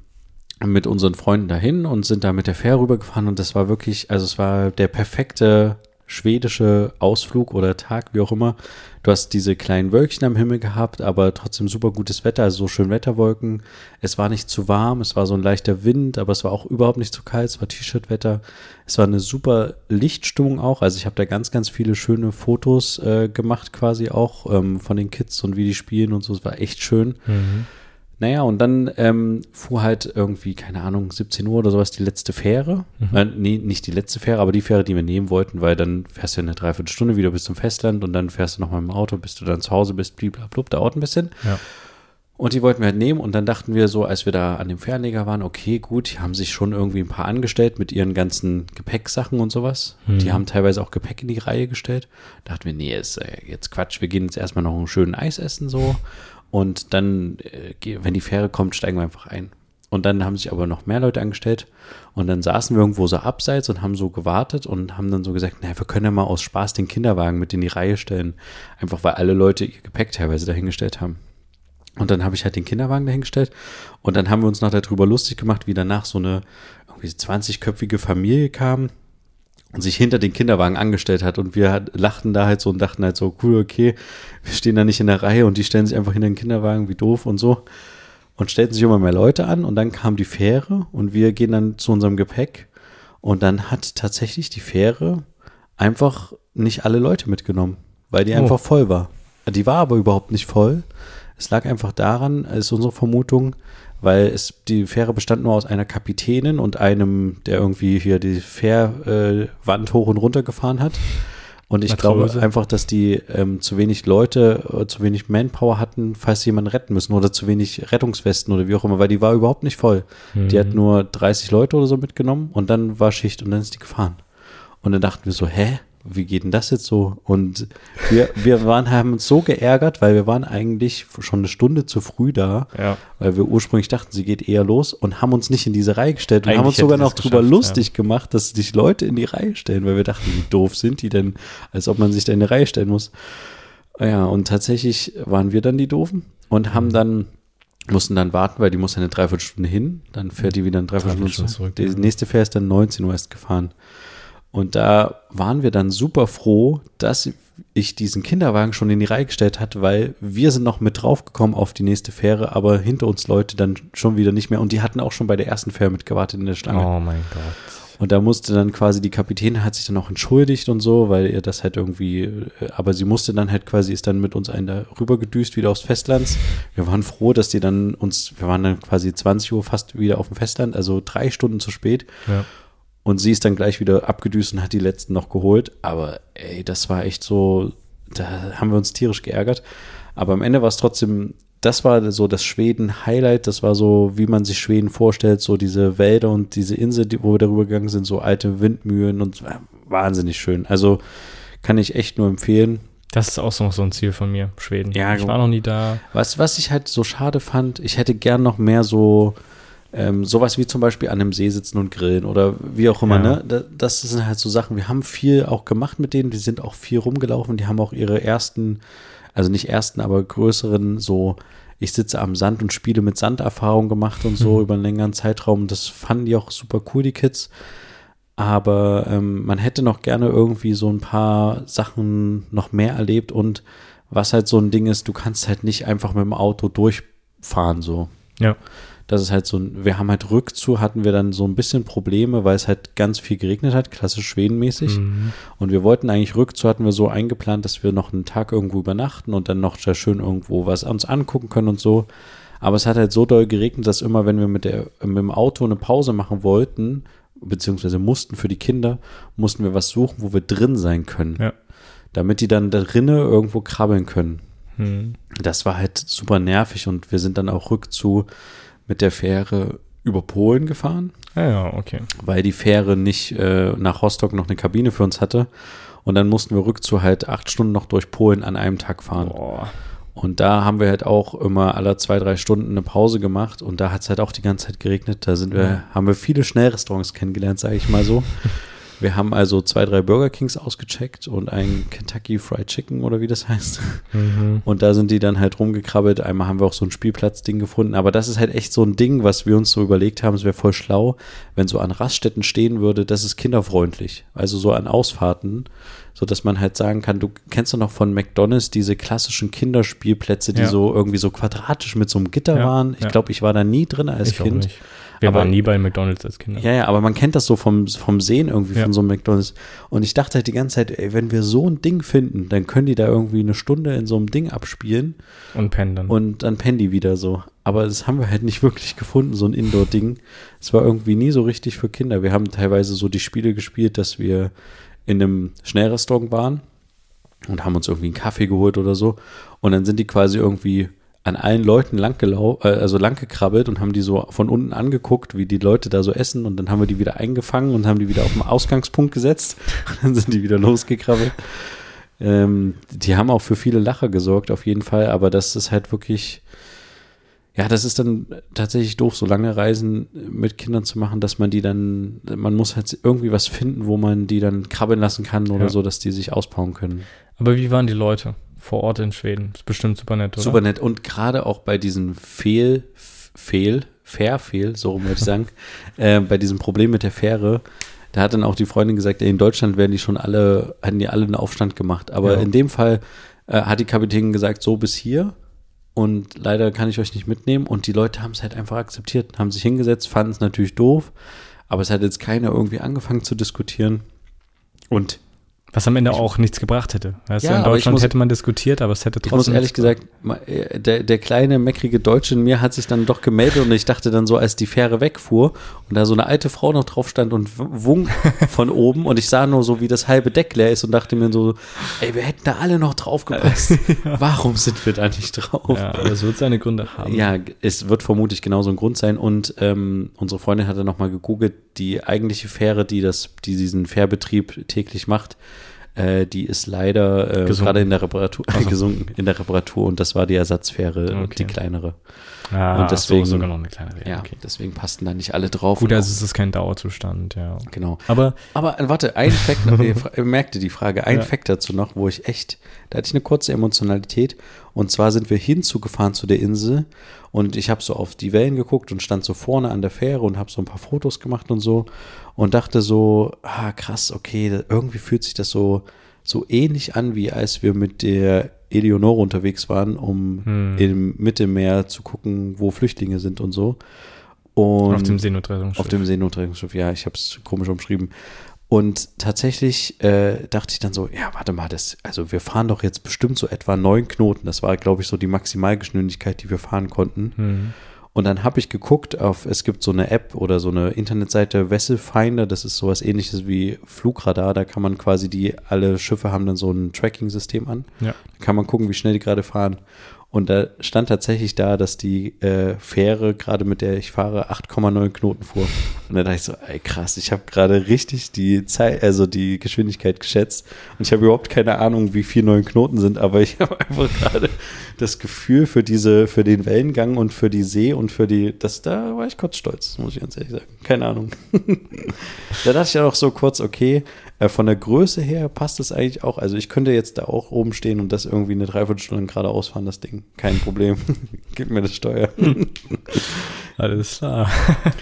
mit unseren Freunden dahin und sind da mit der Fähre rübergefahren und das war wirklich, also es war der perfekte schwedische Ausflug oder Tag, wie auch immer. Du hast diese kleinen Wölkchen am Himmel gehabt, aber trotzdem super gutes Wetter, also so schön Wetterwolken. Es war nicht zu warm, es war so ein leichter Wind, aber es war auch überhaupt nicht zu kalt, es war T-Shirt-Wetter. Es war eine super Lichtstimmung auch, also ich habe da ganz, ganz viele schöne Fotos äh, gemacht quasi auch ähm, von den Kids und wie die spielen und so. Es war echt schön. Mhm. Naja, und dann ähm, fuhr halt irgendwie, keine Ahnung, 17 Uhr oder sowas die letzte Fähre. Mhm. Äh, nee, nicht die letzte Fähre, aber die Fähre, die wir nehmen wollten, weil dann fährst du eine Dreiviertelstunde wieder bis zum Festland und dann fährst du nochmal im Auto, bis du dann zu Hause bist, blablabla, dauert ein bisschen. Ja. Und die wollten wir halt nehmen und dann dachten wir so, als wir da an dem Fernleger waren, okay, gut, die haben sich schon irgendwie ein paar angestellt mit ihren ganzen Gepäcksachen und sowas. Mhm. Die haben teilweise auch Gepäck in die Reihe gestellt. Da dachten wir, nee, ist äh, jetzt Quatsch, wir gehen jetzt erstmal noch einen schönen Eis essen so. Und dann, äh, wenn die Fähre kommt, steigen wir einfach ein. Und dann haben sich aber noch mehr Leute angestellt. Und dann saßen wir irgendwo so abseits und haben so gewartet und haben dann so gesagt, naja, wir können ja mal aus Spaß den Kinderwagen mit in die Reihe stellen. Einfach weil alle Leute ihr Gepäck teilweise dahingestellt haben. Und dann habe ich halt den Kinderwagen dahingestellt. Und dann haben wir uns noch darüber lustig gemacht, wie danach so eine irgendwie 20-köpfige Familie kam sich hinter den Kinderwagen angestellt hat. Und wir lachten da halt so und dachten halt so, cool, okay, wir stehen da nicht in der Reihe und die stellen sich einfach hinter den Kinderwagen, wie doof und so. Und stellten sich immer mehr Leute an und dann kam die Fähre und wir gehen dann zu unserem Gepäck. Und dann hat tatsächlich die Fähre einfach nicht alle Leute mitgenommen, weil die oh. einfach voll war. Die war aber überhaupt nicht voll. Es lag einfach daran, ist unsere Vermutung, weil es die Fähre bestand nur aus einer Kapitänin und einem, der irgendwie hier die Fährwand äh, hoch und runter gefahren hat. Und ich Matrose. glaube einfach, dass die ähm, zu wenig Leute, äh, zu wenig Manpower hatten, falls sie jemanden retten müssen oder zu wenig Rettungswesten oder wie auch immer, weil die war überhaupt nicht voll. Mhm. Die hat mhm. nur 30 Leute oder so mitgenommen und dann war Schicht und dann ist die gefahren. Und dann dachten wir so, hä? Wie geht denn das jetzt so? Und wir, wir waren, haben uns so geärgert, weil wir waren eigentlich schon eine Stunde zu früh da, ja. weil wir ursprünglich dachten, sie geht eher los und haben uns nicht in diese Reihe gestellt und eigentlich haben uns sogar noch drüber lustig ja. gemacht, dass sich Leute in die Reihe stellen, weil wir dachten, wie doof sind die denn, als ob man sich da in eine Reihe stellen muss. Ja, und tatsächlich waren wir dann die Doofen und haben mhm. dann mussten dann warten, weil die muss eine Dreiviertelstunde hin, dann fährt die wieder eine Dreiviertelstunde zurück. Die nächste Fähre ist dann 19 Uhr erst gefahren. Und da waren wir dann super froh, dass ich diesen Kinderwagen schon in die Reihe gestellt hatte, weil wir sind noch mit draufgekommen auf die nächste Fähre, aber hinter uns Leute dann schon wieder nicht mehr. Und die hatten auch schon bei der ersten Fähre mitgewartet in der Schlange. Oh mein Gott. Und da musste dann quasi die Kapitänin hat sich dann auch entschuldigt und so, weil ihr das halt irgendwie, aber sie musste dann halt quasi, ist dann mit uns einen da rüber gedüst, wieder aufs Festland. Wir waren froh, dass die dann uns, wir waren dann quasi 20 Uhr fast wieder auf dem Festland, also drei Stunden zu spät. Ja. Und sie ist dann gleich wieder abgedüst und hat die letzten noch geholt. Aber ey, das war echt so, da haben wir uns tierisch geärgert. Aber am Ende war es trotzdem, das war so das Schweden-Highlight. Das war so, wie man sich Schweden vorstellt, so diese Wälder und diese Insel, wo wir darüber gegangen sind, so alte Windmühlen und wahnsinnig schön. Also kann ich echt nur empfehlen. Das ist auch so, so ein Ziel von mir, Schweden. Ja, ich war noch nie da. Was, was ich halt so schade fand, ich hätte gern noch mehr so ähm, sowas wie zum Beispiel an einem See sitzen und grillen oder wie auch immer, ja. ne? Das sind halt so Sachen. Wir haben viel auch gemacht mit denen, die sind auch viel rumgelaufen, die haben auch ihre ersten, also nicht ersten, aber größeren, so, ich sitze am Sand und spiele mit Sanderfahrung gemacht und so mhm. über einen längeren Zeitraum. Das fanden die auch super cool, die Kids. Aber ähm, man hätte noch gerne irgendwie so ein paar Sachen noch mehr erlebt und was halt so ein Ding ist, du kannst halt nicht einfach mit dem Auto durchfahren, so. Ja das ist halt so, wir haben halt rückzu, hatten wir dann so ein bisschen Probleme, weil es halt ganz viel geregnet hat, klassisch schwedenmäßig. Mhm. Und wir wollten eigentlich rückzu, hatten wir so eingeplant, dass wir noch einen Tag irgendwo übernachten und dann noch sehr schön irgendwo was uns angucken können und so. Aber es hat halt so doll geregnet, dass immer, wenn wir mit, der, mit dem Auto eine Pause machen wollten, beziehungsweise mussten für die Kinder, mussten wir was suchen, wo wir drin sein können. Ja. Damit die dann drinnen irgendwo krabbeln können. Mhm. Das war halt super nervig und wir sind dann auch rückzu mit der Fähre über Polen gefahren. Ah ja, okay. Weil die Fähre nicht äh, nach Rostock noch eine Kabine für uns hatte. Und dann mussten wir rückzu halt acht Stunden noch durch Polen an einem Tag fahren. Boah. Und da haben wir halt auch immer alle zwei, drei Stunden eine Pause gemacht und da hat es halt auch die ganze Zeit geregnet. Da sind wir, haben wir viele Schnellrestaurants kennengelernt, sage ich mal so. Wir haben also zwei, drei Burger Kings ausgecheckt und ein Kentucky Fried Chicken oder wie das heißt. Mhm. Und da sind die dann halt rumgekrabbelt. Einmal haben wir auch so ein Spielplatzding gefunden. Aber das ist halt echt so ein Ding, was wir uns so überlegt haben. Es wäre voll schlau, wenn so an Raststätten stehen würde, das ist kinderfreundlich. Also so an Ausfahrten, so dass man halt sagen kann, du kennst du noch von McDonalds diese klassischen Kinderspielplätze, die ja. so irgendwie so quadratisch mit so einem Gitter ja, waren. Ich ja. glaube, ich war da nie drin als ich Kind. Wir aber, waren nie bei McDonalds als Kinder. Ja, ja, aber man kennt das so vom, vom Sehen irgendwie ja. von so einem McDonalds. Und ich dachte halt die ganze Zeit, ey, wenn wir so ein Ding finden, dann können die da irgendwie eine Stunde in so einem Ding abspielen. Und pennen dann. Und dann pennen die wieder so. Aber das haben wir halt nicht wirklich gefunden, so ein Indoor-Ding. Es war irgendwie nie so richtig für Kinder. Wir haben teilweise so die Spiele gespielt, dass wir in einem Schnellrestaurant waren und haben uns irgendwie einen Kaffee geholt oder so. Und dann sind die quasi irgendwie an allen Leuten lang äh, also lang gekrabbelt und haben die so von unten angeguckt, wie die Leute da so essen und dann haben wir die wieder eingefangen und haben die wieder auf den Ausgangspunkt gesetzt. Und dann sind die wieder losgekrabbelt. Ähm, die haben auch für viele Lacher gesorgt, auf jeden Fall, aber das ist halt wirklich, ja, das ist dann tatsächlich doof, so lange Reisen mit Kindern zu machen, dass man die dann, man muss halt irgendwie was finden, wo man die dann krabbeln lassen kann oder ja. so, dass die sich ausbauen können. Aber wie waren die Leute? Vor Ort in Schweden. Ist bestimmt super nett, oder? Super nett. Und gerade auch bei diesen Fehl, Fehl, Fairfehl, so rum würde ich sagen, äh, bei diesem Problem mit der Fähre, da hat dann auch die Freundin gesagt, ey, in Deutschland werden die schon alle, hatten die alle einen Aufstand gemacht. Aber ja. in dem Fall äh, hat die Kapitänin gesagt, so bis hier. Und leider kann ich euch nicht mitnehmen. Und die Leute haben es halt einfach akzeptiert, haben sich hingesetzt, fanden es natürlich doof. Aber es hat jetzt keiner irgendwie angefangen zu diskutieren. Und Was am Ende auch nichts gebracht hätte. Weißt Ja, du, in ich Deutschland muss- hätte man diskutiert, aber es hätte Ich muss trotzdem. ehrlich gesagt, äh, der, der kleine, meckrige Deutsche in mir hat sich dann doch gemeldet und ich dachte dann so, als die Fähre wegfuhr und da so eine alte Frau noch drauf stand und w- wunk von oben und ich sah nur so, wie das halbe Deck leer ist und dachte mir so, ey, wir hätten da alle noch drauf gepasst. Warum sind wir da nicht drauf? Ja, aber es wird seine Gründe haben. Ja, es wird vermutlich genauso ein Grund sein. Und ähm, unsere Freundin hatte nochmal gegoogelt, die eigentliche Fähre, die das, die diesen Fährbetrieb täglich macht, äh, die ist leider äh, gerade in der Reparatur gesunken in der Reparatur und das war die Ersatzfähre, Okay. die kleinere. Ah, Und deswegen- so, sogar noch eine kleine Währung. Ja, okay. deswegen passten da nicht alle drauf. Gut, also es ist kein Dauerzustand, ja. genau. Aber Aber äh, warte, ein Fact, fra- ihr merkte die Frage, ein Ja. Fact dazu noch, wo ich echt, da hatte ich eine kurze Emotionalität. Und zwar sind wir hinzugefahren zu der Insel und ich habe so auf die Wellen geguckt und stand so vorne an der Fähre und habe so ein paar Fotos gemacht und so und dachte so, ah krass, okay, irgendwie fühlt sich das so, so ähnlich an, wie als wir mit der Eleonore unterwegs waren, um Hm. im Mittelmeer zu gucken, wo Flüchtlinge sind und so. Und auf dem Seenotrettungsschiff. auf dem Seenotrettungsschiff, ja, ich habe es komisch umschrieben. Und tatsächlich äh, dachte ich dann so, ja, warte mal, das, also wir fahren doch jetzt bestimmt so etwa neun Knoten. Das war, glaube ich, so die Maximalgeschwindigkeit, die wir fahren konnten. Hm. Und dann habe ich geguckt auf, es gibt so eine App oder so eine Internetseite Vessel Finder, das ist sowas ähnliches wie Flugradar, da kann man quasi die, alle Schiffe haben dann so ein Tracking-System an. Ja. Da kann man gucken, wie schnell die gerade fahren. Und da stand tatsächlich da, dass die äh, Fähre, gerade mit der ich fahre, 8,9 Knoten fuhr. Und da dachte ich so, ey krass, ich habe gerade richtig die Zeit, also die Geschwindigkeit geschätzt. Und ich habe überhaupt keine Ahnung, wie viel neun Knoten sind, aber ich habe einfach gerade das Gefühl für diese, für den Wellengang und für die See und für die, das, da war ich kurz stolz, muss ich ganz ehrlich sagen. Keine Ahnung. da dachte ich auch so kurz, okay, von der Größe her passt es eigentlich auch. Also ich könnte jetzt da auch oben stehen und das irgendwie eine Dreiviertelstunde geradeaus fahren, das Ding. Kein Problem. Gib mir das Steuer. Alles klar.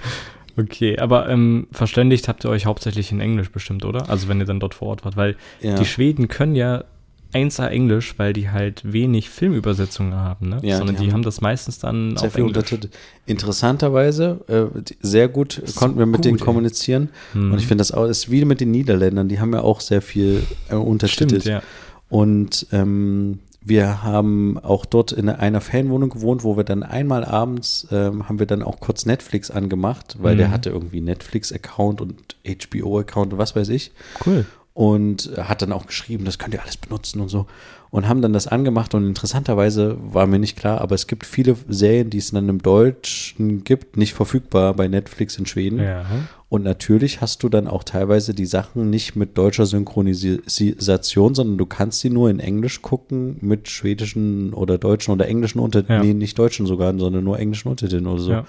okay, aber ähm, verständigt habt ihr euch hauptsächlich in Englisch bestimmt, oder? Also wenn ihr dann dort vor Ort wart, weil Ja. die Schweden können ja 1A Englisch, weil die halt wenig Filmübersetzungen haben, ne? Ja, Sondern die die, haben haben das meistens dann Sehr auf viel Englisch. Untertitel. Interessanterweise, äh, sehr gut So konnten wir mit gut, denen ey. kommunizieren. Hm. Und ich finde das auch, ist wie mit den Niederländern, die haben ja auch sehr viel äh, untertitelt. Stimmt, ja. Und ähm, wir haben auch dort in einer Ferienwohnung gewohnt, wo wir dann einmal abends ähm, haben wir dann auch kurz Netflix angemacht, weil der Mhm. hatte irgendwie Netflix-Account und HBO-Account und was weiß ich. Cool. Und hat dann auch geschrieben, das könnt ihr alles benutzen und so. Und haben dann das angemacht und interessanterweise war mir nicht klar, aber es gibt viele Serien, die es dann im Deutschen gibt, nicht verfügbar bei Netflix in Schweden. Ja. Und natürlich hast du dann auch teilweise die Sachen nicht mit deutscher Synchronisation, sondern du kannst sie nur in Englisch gucken mit schwedischen oder deutschen oder englischen Untertiteln. Ja. Nee, nicht deutschen sogar, sondern nur englischen Untertiteln oder so. Ja.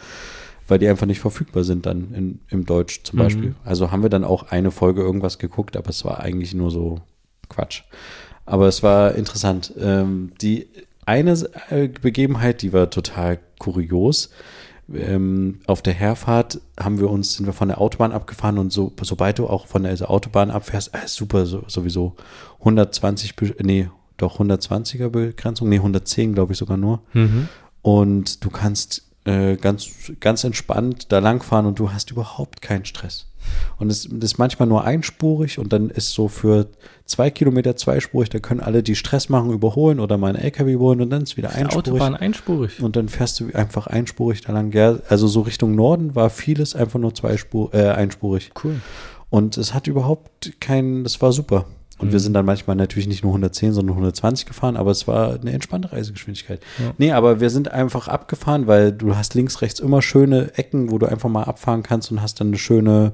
Weil die einfach nicht verfügbar sind dann in, im Deutsch zum Mhm. Beispiel. Also haben wir dann auch eine Folge irgendwas geguckt, aber es war eigentlich nur so Quatsch. Aber es war interessant. Ähm, die eine äh, Begebenheit, die war total kurios. Ähm, auf der Herfahrt haben wir uns, sind wir von der Autobahn abgefahren und so, sobald du auch von der Autobahn abfährst, äh, super, so, sowieso 120, Be- nee, doch 120er Begrenzung, nee, 110 glaube ich sogar nur. Mhm. Und du kannst äh, ganz, ganz entspannt da langfahren und du hast überhaupt keinen Stress. Und es ist manchmal nur einspurig und dann ist so für zwei Kilometer zweispurig, da können alle, die Stress machen, überholen oder mal einen LKW überholen und dann ist wieder Die einspurig. Autobahn einspurig. Und dann fährst du einfach einspurig da lang. Also so Richtung Norden war vieles einfach nur zweispur, äh, einspurig. Cool. Und es hat überhaupt keinen, das war super. Und wir Mhm. sind dann manchmal natürlich nicht nur 110, sondern 120 gefahren, aber es war eine entspannte Reisegeschwindigkeit. Ja. Nee, aber wir sind einfach abgefahren, weil du hast links, rechts immer schöne Ecken, wo du einfach mal abfahren kannst und hast dann eine schöne,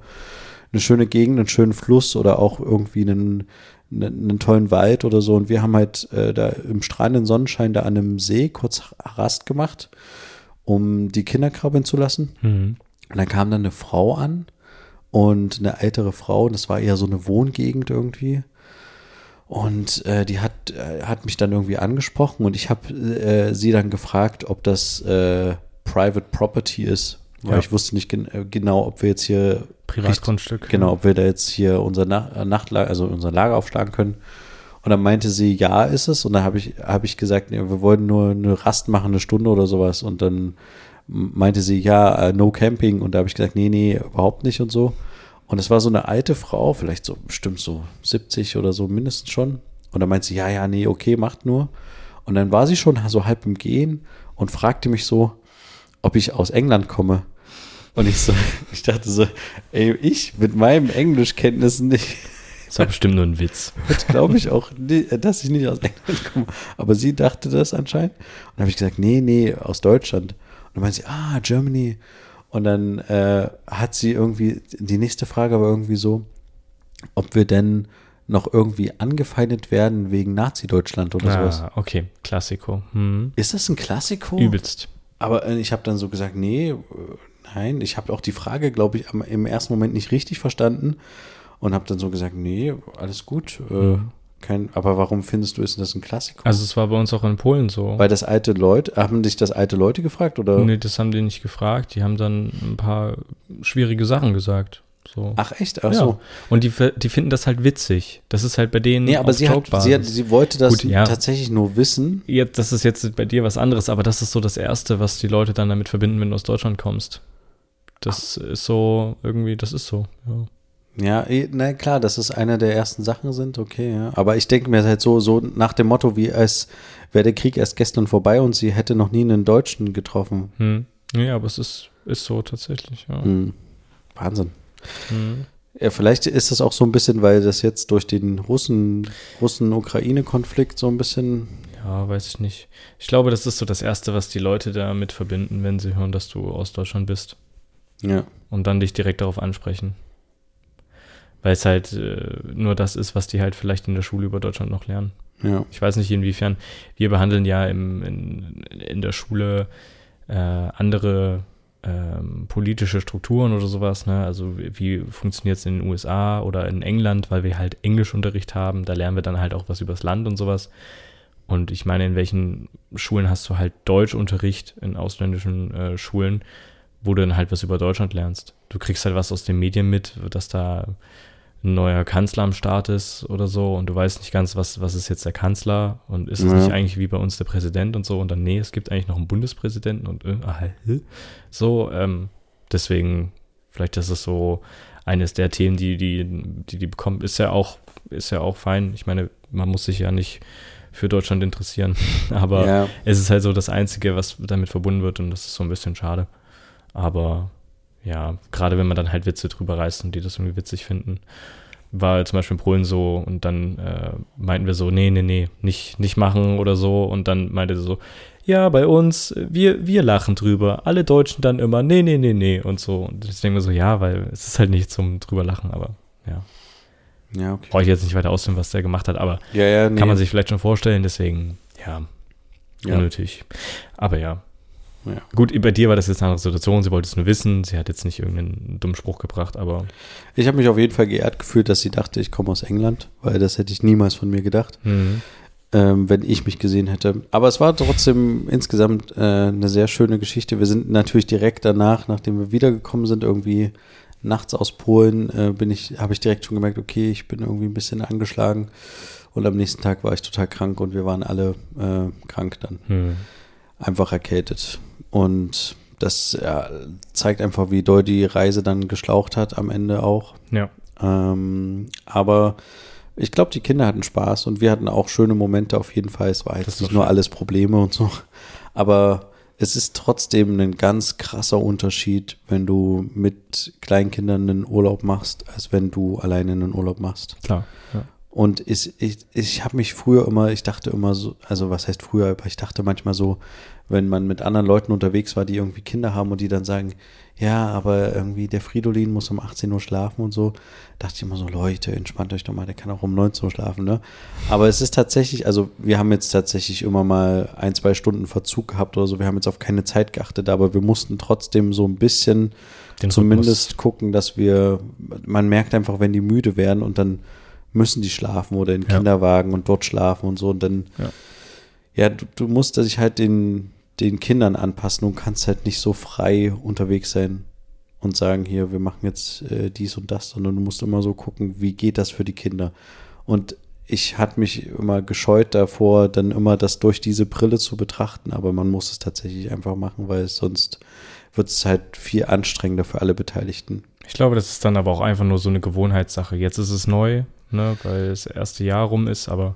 eine schöne Gegend, einen schönen Fluss oder auch irgendwie einen, einen, einen tollen Wald oder so. Und wir haben halt äh, da im strahlenden Sonnenschein da an einem See kurz Rast gemacht, um die Kinder krabbeln zu lassen. Mhm. Und dann kam dann eine Frau an und eine ältere Frau, und das war eher so eine Wohngegend irgendwie. Und äh, die hat, äh, hat mich dann irgendwie angesprochen und ich habe äh, sie dann gefragt, ob das äh, Private Property ist. Weil Ja. ich wusste nicht gen äh, genau, ob wir jetzt hier Privatgrundstück. Genau, ob wir da jetzt hier unser Na äh, Nachtlager, also unser Lager aufschlagen können. Und dann meinte sie, ja, ist es. Und dann habe ich, habe ich gesagt, nee, wir wollen nur eine Rast machen, eine Stunde oder sowas. Und dann meinte sie, ja, äh, no camping. Und da habe ich gesagt, nee, nee, überhaupt nicht und so. Und es war so eine alte Frau, vielleicht so bestimmt so 70 oder so mindestens schon. Und dann meint sie, ja, ja, nee, okay, macht nur. Und dann war sie schon so halb im Gehen und fragte mich so, ob ich aus England komme. Und ich so, ich dachte so, ey, ich mit meinen Englischkenntnissen nicht. Das war bestimmt nur ein Witz. Jetzt glaube ich auch, dass ich nicht aus England komme. Aber sie dachte das anscheinend. Und dann habe ich gesagt, nee, nee, aus Deutschland. Und dann meinte sie, ah, Germany. Und dann äh, hat sie irgendwie, die nächste Frage war irgendwie so, ob wir denn noch irgendwie angefeindet werden wegen Nazi-Deutschland oder Ah, sowas. okay, Klassiko. Hm. Ist das ein Klassiko? Übelst. Aber äh, ich habe dann so gesagt, nee, äh, nein. Ich habe auch die Frage, glaube ich, im ersten Moment nicht richtig verstanden und habe dann so gesagt, nee, alles gut. Äh, kein, aber warum findest du, ist das ein Klassiko? Also es war bei uns auch in Polen so. Weil das alte Leute, haben dich das alte Leute gefragt oder? Nee, das haben die nicht gefragt. Die haben dann ein paar schwierige Sachen gesagt. So. Ach echt? Ach ja. so. Und die, die finden das halt witzig. Das ist halt bei denen. Nee, aber sie hat, sie hat, sie wollte das Gut, ja. tatsächlich nur wissen. Jetzt, das ist jetzt bei dir was anderes, aber das ist so das Erste, was die Leute dann damit verbinden, wenn du aus Deutschland kommst. Das ist so, irgendwie, das ist so. Ja. Ja, eh, na klar, dass es eine der ersten Sachen sind, okay, ja. Aber ich denke mir halt so, so nach dem Motto, wie es wäre der Krieg erst gestern vorbei und sie hätte noch nie einen Deutschen getroffen. Hm. Ja, aber es ist, ist so tatsächlich, ja. Hm. Wahnsinn. Hm. Ja, vielleicht ist das auch so ein bisschen, weil das jetzt durch den Russen, Russen-Ukraine-Konflikt so ein bisschen. Ja, weiß ich nicht. Ich glaube, das ist so das Erste, was die Leute damit verbinden, wenn sie hören, dass du aus Deutschland bist. Ja. Und dann dich direkt darauf ansprechen. Weil es halt äh, nur das ist, was die halt vielleicht in der Schule über Deutschland noch lernen. Ja. Ich weiß nicht, inwiefern. Wir behandeln ja im, in, in der Schule äh, andere ähm, politische Strukturen oder sowas. Ne? Also wie, wie funktioniert es in den USA oder in England, weil wir halt Englischunterricht haben. Da lernen wir dann halt auch was übers Land und sowas. Und ich meine, in welchen Schulen hast du halt Deutschunterricht in ausländischen äh, Schulen, wo du dann halt was über Deutschland lernst. Du kriegst halt was aus den Medien mit, dass da ein neuer Kanzler am Start ist oder so und du weißt nicht ganz, was, was ist jetzt der Kanzler und ist es Ja. nicht eigentlich wie bei uns der Präsident und so und dann, nee, es gibt eigentlich noch einen Bundespräsidenten und äh, ah, so, ähm, deswegen, vielleicht ist es so eines der Themen, die, die, die, die bekommen, ist ja auch, ist ja auch fein. Ich meine, man muss sich ja nicht für Deutschland interessieren, aber ja. es ist halt so das Einzige, was damit verbunden wird und das ist so ein bisschen schade. Aber ja, gerade wenn man dann halt Witze drüber reißt und die das irgendwie witzig finden, war zum Beispiel in Polen so und dann äh, meinten wir so, nee, nee, nee, nicht, nicht machen oder so und dann meinte sie so, ja, bei uns, wir, wir lachen drüber, alle Deutschen dann immer, nee, nee, nee, nee und so. Und ich denke mir so, ja, weil es ist halt nicht zum drüber lachen, aber ja, Ja, okay. brauche ich jetzt nicht weiter ausführen, was der gemacht hat, aber Ja, ja, nee. kann man sich vielleicht schon vorstellen, deswegen, ja, Ja. unnötig. Aber ja. Ja. Gut, bei dir war das jetzt eine andere Situation, sie wollte es nur wissen, sie hat jetzt nicht irgendeinen dummen Spruch gebracht, aber Ich habe mich auf jeden Fall geehrt gefühlt, dass sie dachte, ich komme aus England, weil das hätte ich niemals von mir gedacht, hm, ähm, wenn ich mich gesehen hätte. Aber es war trotzdem insgesamt äh, eine sehr schöne Geschichte. Wir sind natürlich direkt danach, nachdem wir wiedergekommen sind, irgendwie nachts aus Polen, äh, bin ich, habe ich direkt schon gemerkt, okay, ich bin irgendwie ein bisschen angeschlagen. Und am nächsten Tag war ich total krank und wir waren alle äh, krank dann. hm, einfach erkältet. Und das ja, zeigt einfach, wie doll die Reise dann geschlaucht hat am Ende auch. ja, Ähm, aber ich glaube, die Kinder hatten Spaß und wir hatten auch schöne Momente auf jeden Fall. Es war jetzt nicht doch nur schön. alles Probleme und so. Aber es ist trotzdem ein ganz krasser Unterschied, wenn du mit Kleinkindern einen Urlaub machst, als wenn du alleine einen Urlaub machst. klar. Ja. Und ich, ich, ich habe mich früher immer, ich dachte immer so, also was heißt früher, aber ich dachte manchmal so, wenn man mit anderen Leuten unterwegs war, die irgendwie Kinder haben und die dann sagen, ja, aber irgendwie der Fridolin muss um 18 Uhr schlafen und so, dachte ich immer so, Leute, entspannt euch doch mal, der kann auch um 19 Uhr schlafen, ne? Aber es ist tatsächlich, also wir haben jetzt tatsächlich immer mal ein, zwei Stunden Verzug gehabt oder so, wir haben jetzt auf keine Zeit geachtet, aber wir mussten trotzdem so ein bisschen Den zumindest Rhythmus. gucken, dass wir, man merkt einfach, wenn die müde werden und dann müssen die schlafen oder in Ja. Kinderwagen und dort schlafen und so und dann, Ja. ja, du, du musst dich halt den, den Kindern anpassen und kannst halt nicht so frei unterwegs sein und sagen, hier, wir machen jetzt äh, dies und das, sondern du musst immer so gucken, wie geht das für die Kinder. Und ich hatte mich immer gescheut davor, dann immer das durch diese Brille zu betrachten, aber man muss es tatsächlich einfach machen, weil sonst wird es halt viel anstrengender für alle Beteiligten. Ich glaube, das ist dann aber auch einfach nur so eine Gewohnheitssache. Jetzt ist es neu, ne, weil das erste Jahr rum ist, aber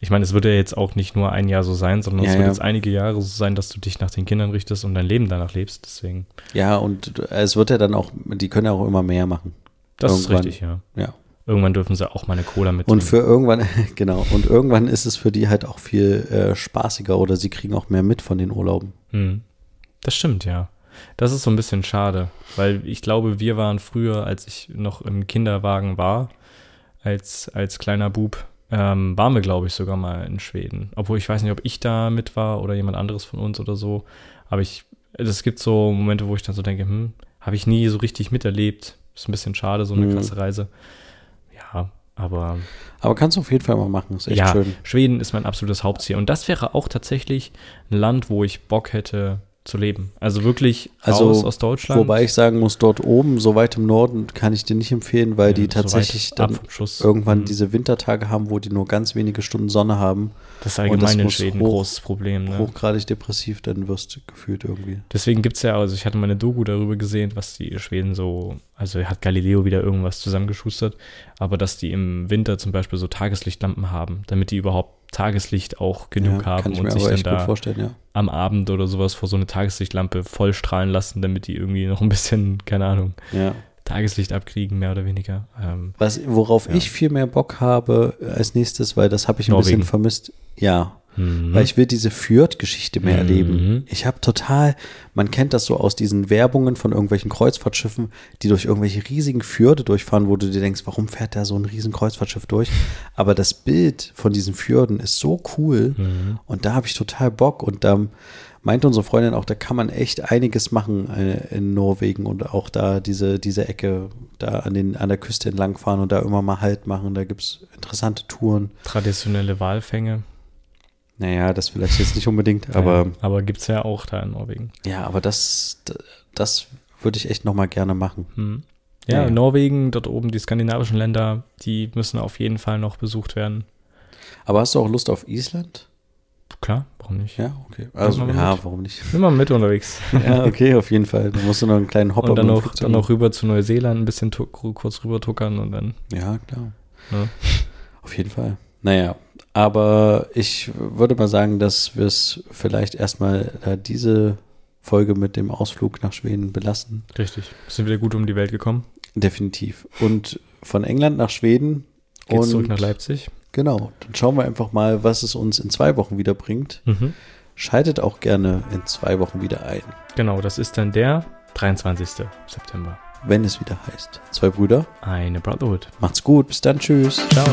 ich meine, es wird ja jetzt auch nicht nur ein Jahr so sein, sondern Ja, es wird ja. jetzt einige Jahre so sein, dass du dich nach den Kindern richtest und dein Leben danach lebst. Deswegen, Ja, und es wird ja dann auch, die können ja auch immer mehr machen. das Irgendwann. ist richtig, ja. Ja. Irgendwann dürfen sie auch mal eine Cola mitnehmen. Und für irgendwann, genau, und irgendwann ist es für die halt auch viel äh, spaßiger oder sie kriegen auch mehr mit von den Urlauben. Hm. Das stimmt, ja. Das ist so ein bisschen schade, weil ich glaube, wir waren früher, als ich noch im Kinderwagen war, als, als kleiner Bub, ähm, waren wir, glaube ich, sogar mal in Schweden. Obwohl ich weiß nicht, ob ich da mit war oder jemand anderes von uns oder so. Aber ich, es gibt so Momente, wo ich dann so denke, hm, habe ich nie so richtig miterlebt. Ist ein bisschen schade, so eine Mhm. krasse Reise. Ja, aber Aber kannst du auf jeden Fall mal machen, ist echt ja, schön. Schweden ist mein absolutes Hauptziel. Und das wäre auch tatsächlich ein Land, wo ich Bock hätte zu leben. Also wirklich Also, raus aus Deutschland. Wobei ich sagen muss, dort oben, so weit im Norden, kann ich dir nicht empfehlen, weil Ja, die so tatsächlich ab dann irgendwann Mhm. diese Wintertage haben, wo die nur ganz wenige Stunden Sonne haben, Das ist allgemein das in Schweden ein großes Problem. Ne? hochgradig depressiv, dann wirst du gefühlt irgendwie. Deswegen gibt es ja, also ich hatte mal eine Doku darüber gesehen, was die Schweden so, also hat Galileo wieder irgendwas zusammengeschustert, aber dass die im Winter zum Beispiel so Tageslichtlampen haben, damit die überhaupt Tageslicht auch genug ja, haben und sich dann da vorstellen, ja. am Abend oder sowas vor so eine Tageslichtlampe voll strahlen lassen, damit die irgendwie noch ein bisschen, keine Ahnung, ja. Tageslicht abkriegen, mehr oder weniger. Ähm, Was, worauf ich viel mehr Bock habe als nächstes, weil das habe ich ein Norwegen. bisschen vermisst. Ja, mhm. weil ich will diese Fjord-Geschichte mehr Mhm. erleben. Ich habe total, man kennt das so aus diesen Werbungen von irgendwelchen Kreuzfahrtschiffen, die durch irgendwelche riesigen Fjorde durchfahren, wo du dir denkst, warum fährt da so ein riesen Kreuzfahrtschiff durch? Aber das Bild von diesen Fjorden ist so cool Mhm. und da habe ich total Bock und da meinte unsere Freundin auch, da kann man echt einiges machen äh, in Norwegen und auch da diese, diese Ecke da an, den, an der Küste entlang fahren und da immer mal Halt machen. Da gibt es interessante Touren. traditionelle Walfänge. Naja, das vielleicht jetzt nicht unbedingt, aber ja, aber gibt es ja auch da in Norwegen. ja, aber das, das würde ich echt nochmal gerne machen. Hm. Ja, Ja, ja. Norwegen, dort oben die skandinavischen Länder, die müssen auf jeden Fall noch besucht werden. Aber hast du auch Lust auf Island? Klar, warum nicht? Ja, okay. Also, ja, mit. warum nicht? Immer mit unterwegs. Ja, okay, auf jeden Fall. Da musst du noch einen kleinen Hopper und dann noch, dann noch rüber zu Neuseeland, ein bisschen kurz rüber tuckern und dann. Ja, klar. Ja. Auf jeden Fall. Naja, aber ich würde mal sagen, dass wir es vielleicht erstmal da diese Folge mit dem Ausflug nach Schweden belassen. Richtig. Sind wieder gut um die Welt gekommen. Definitiv. Und von England nach Schweden. Geht's und zurück nach Leipzig. Genau, dann schauen wir einfach mal, was es uns in zwei Wochen wieder bringt. Mhm. Schaltet auch gerne in zwei Wochen wieder ein, Genau, das ist dann der 23. September. wenn es wieder heißt. Zwei Brüder, Eine Brotherhood. macht's gut, bis dann, tschüss. Ciao.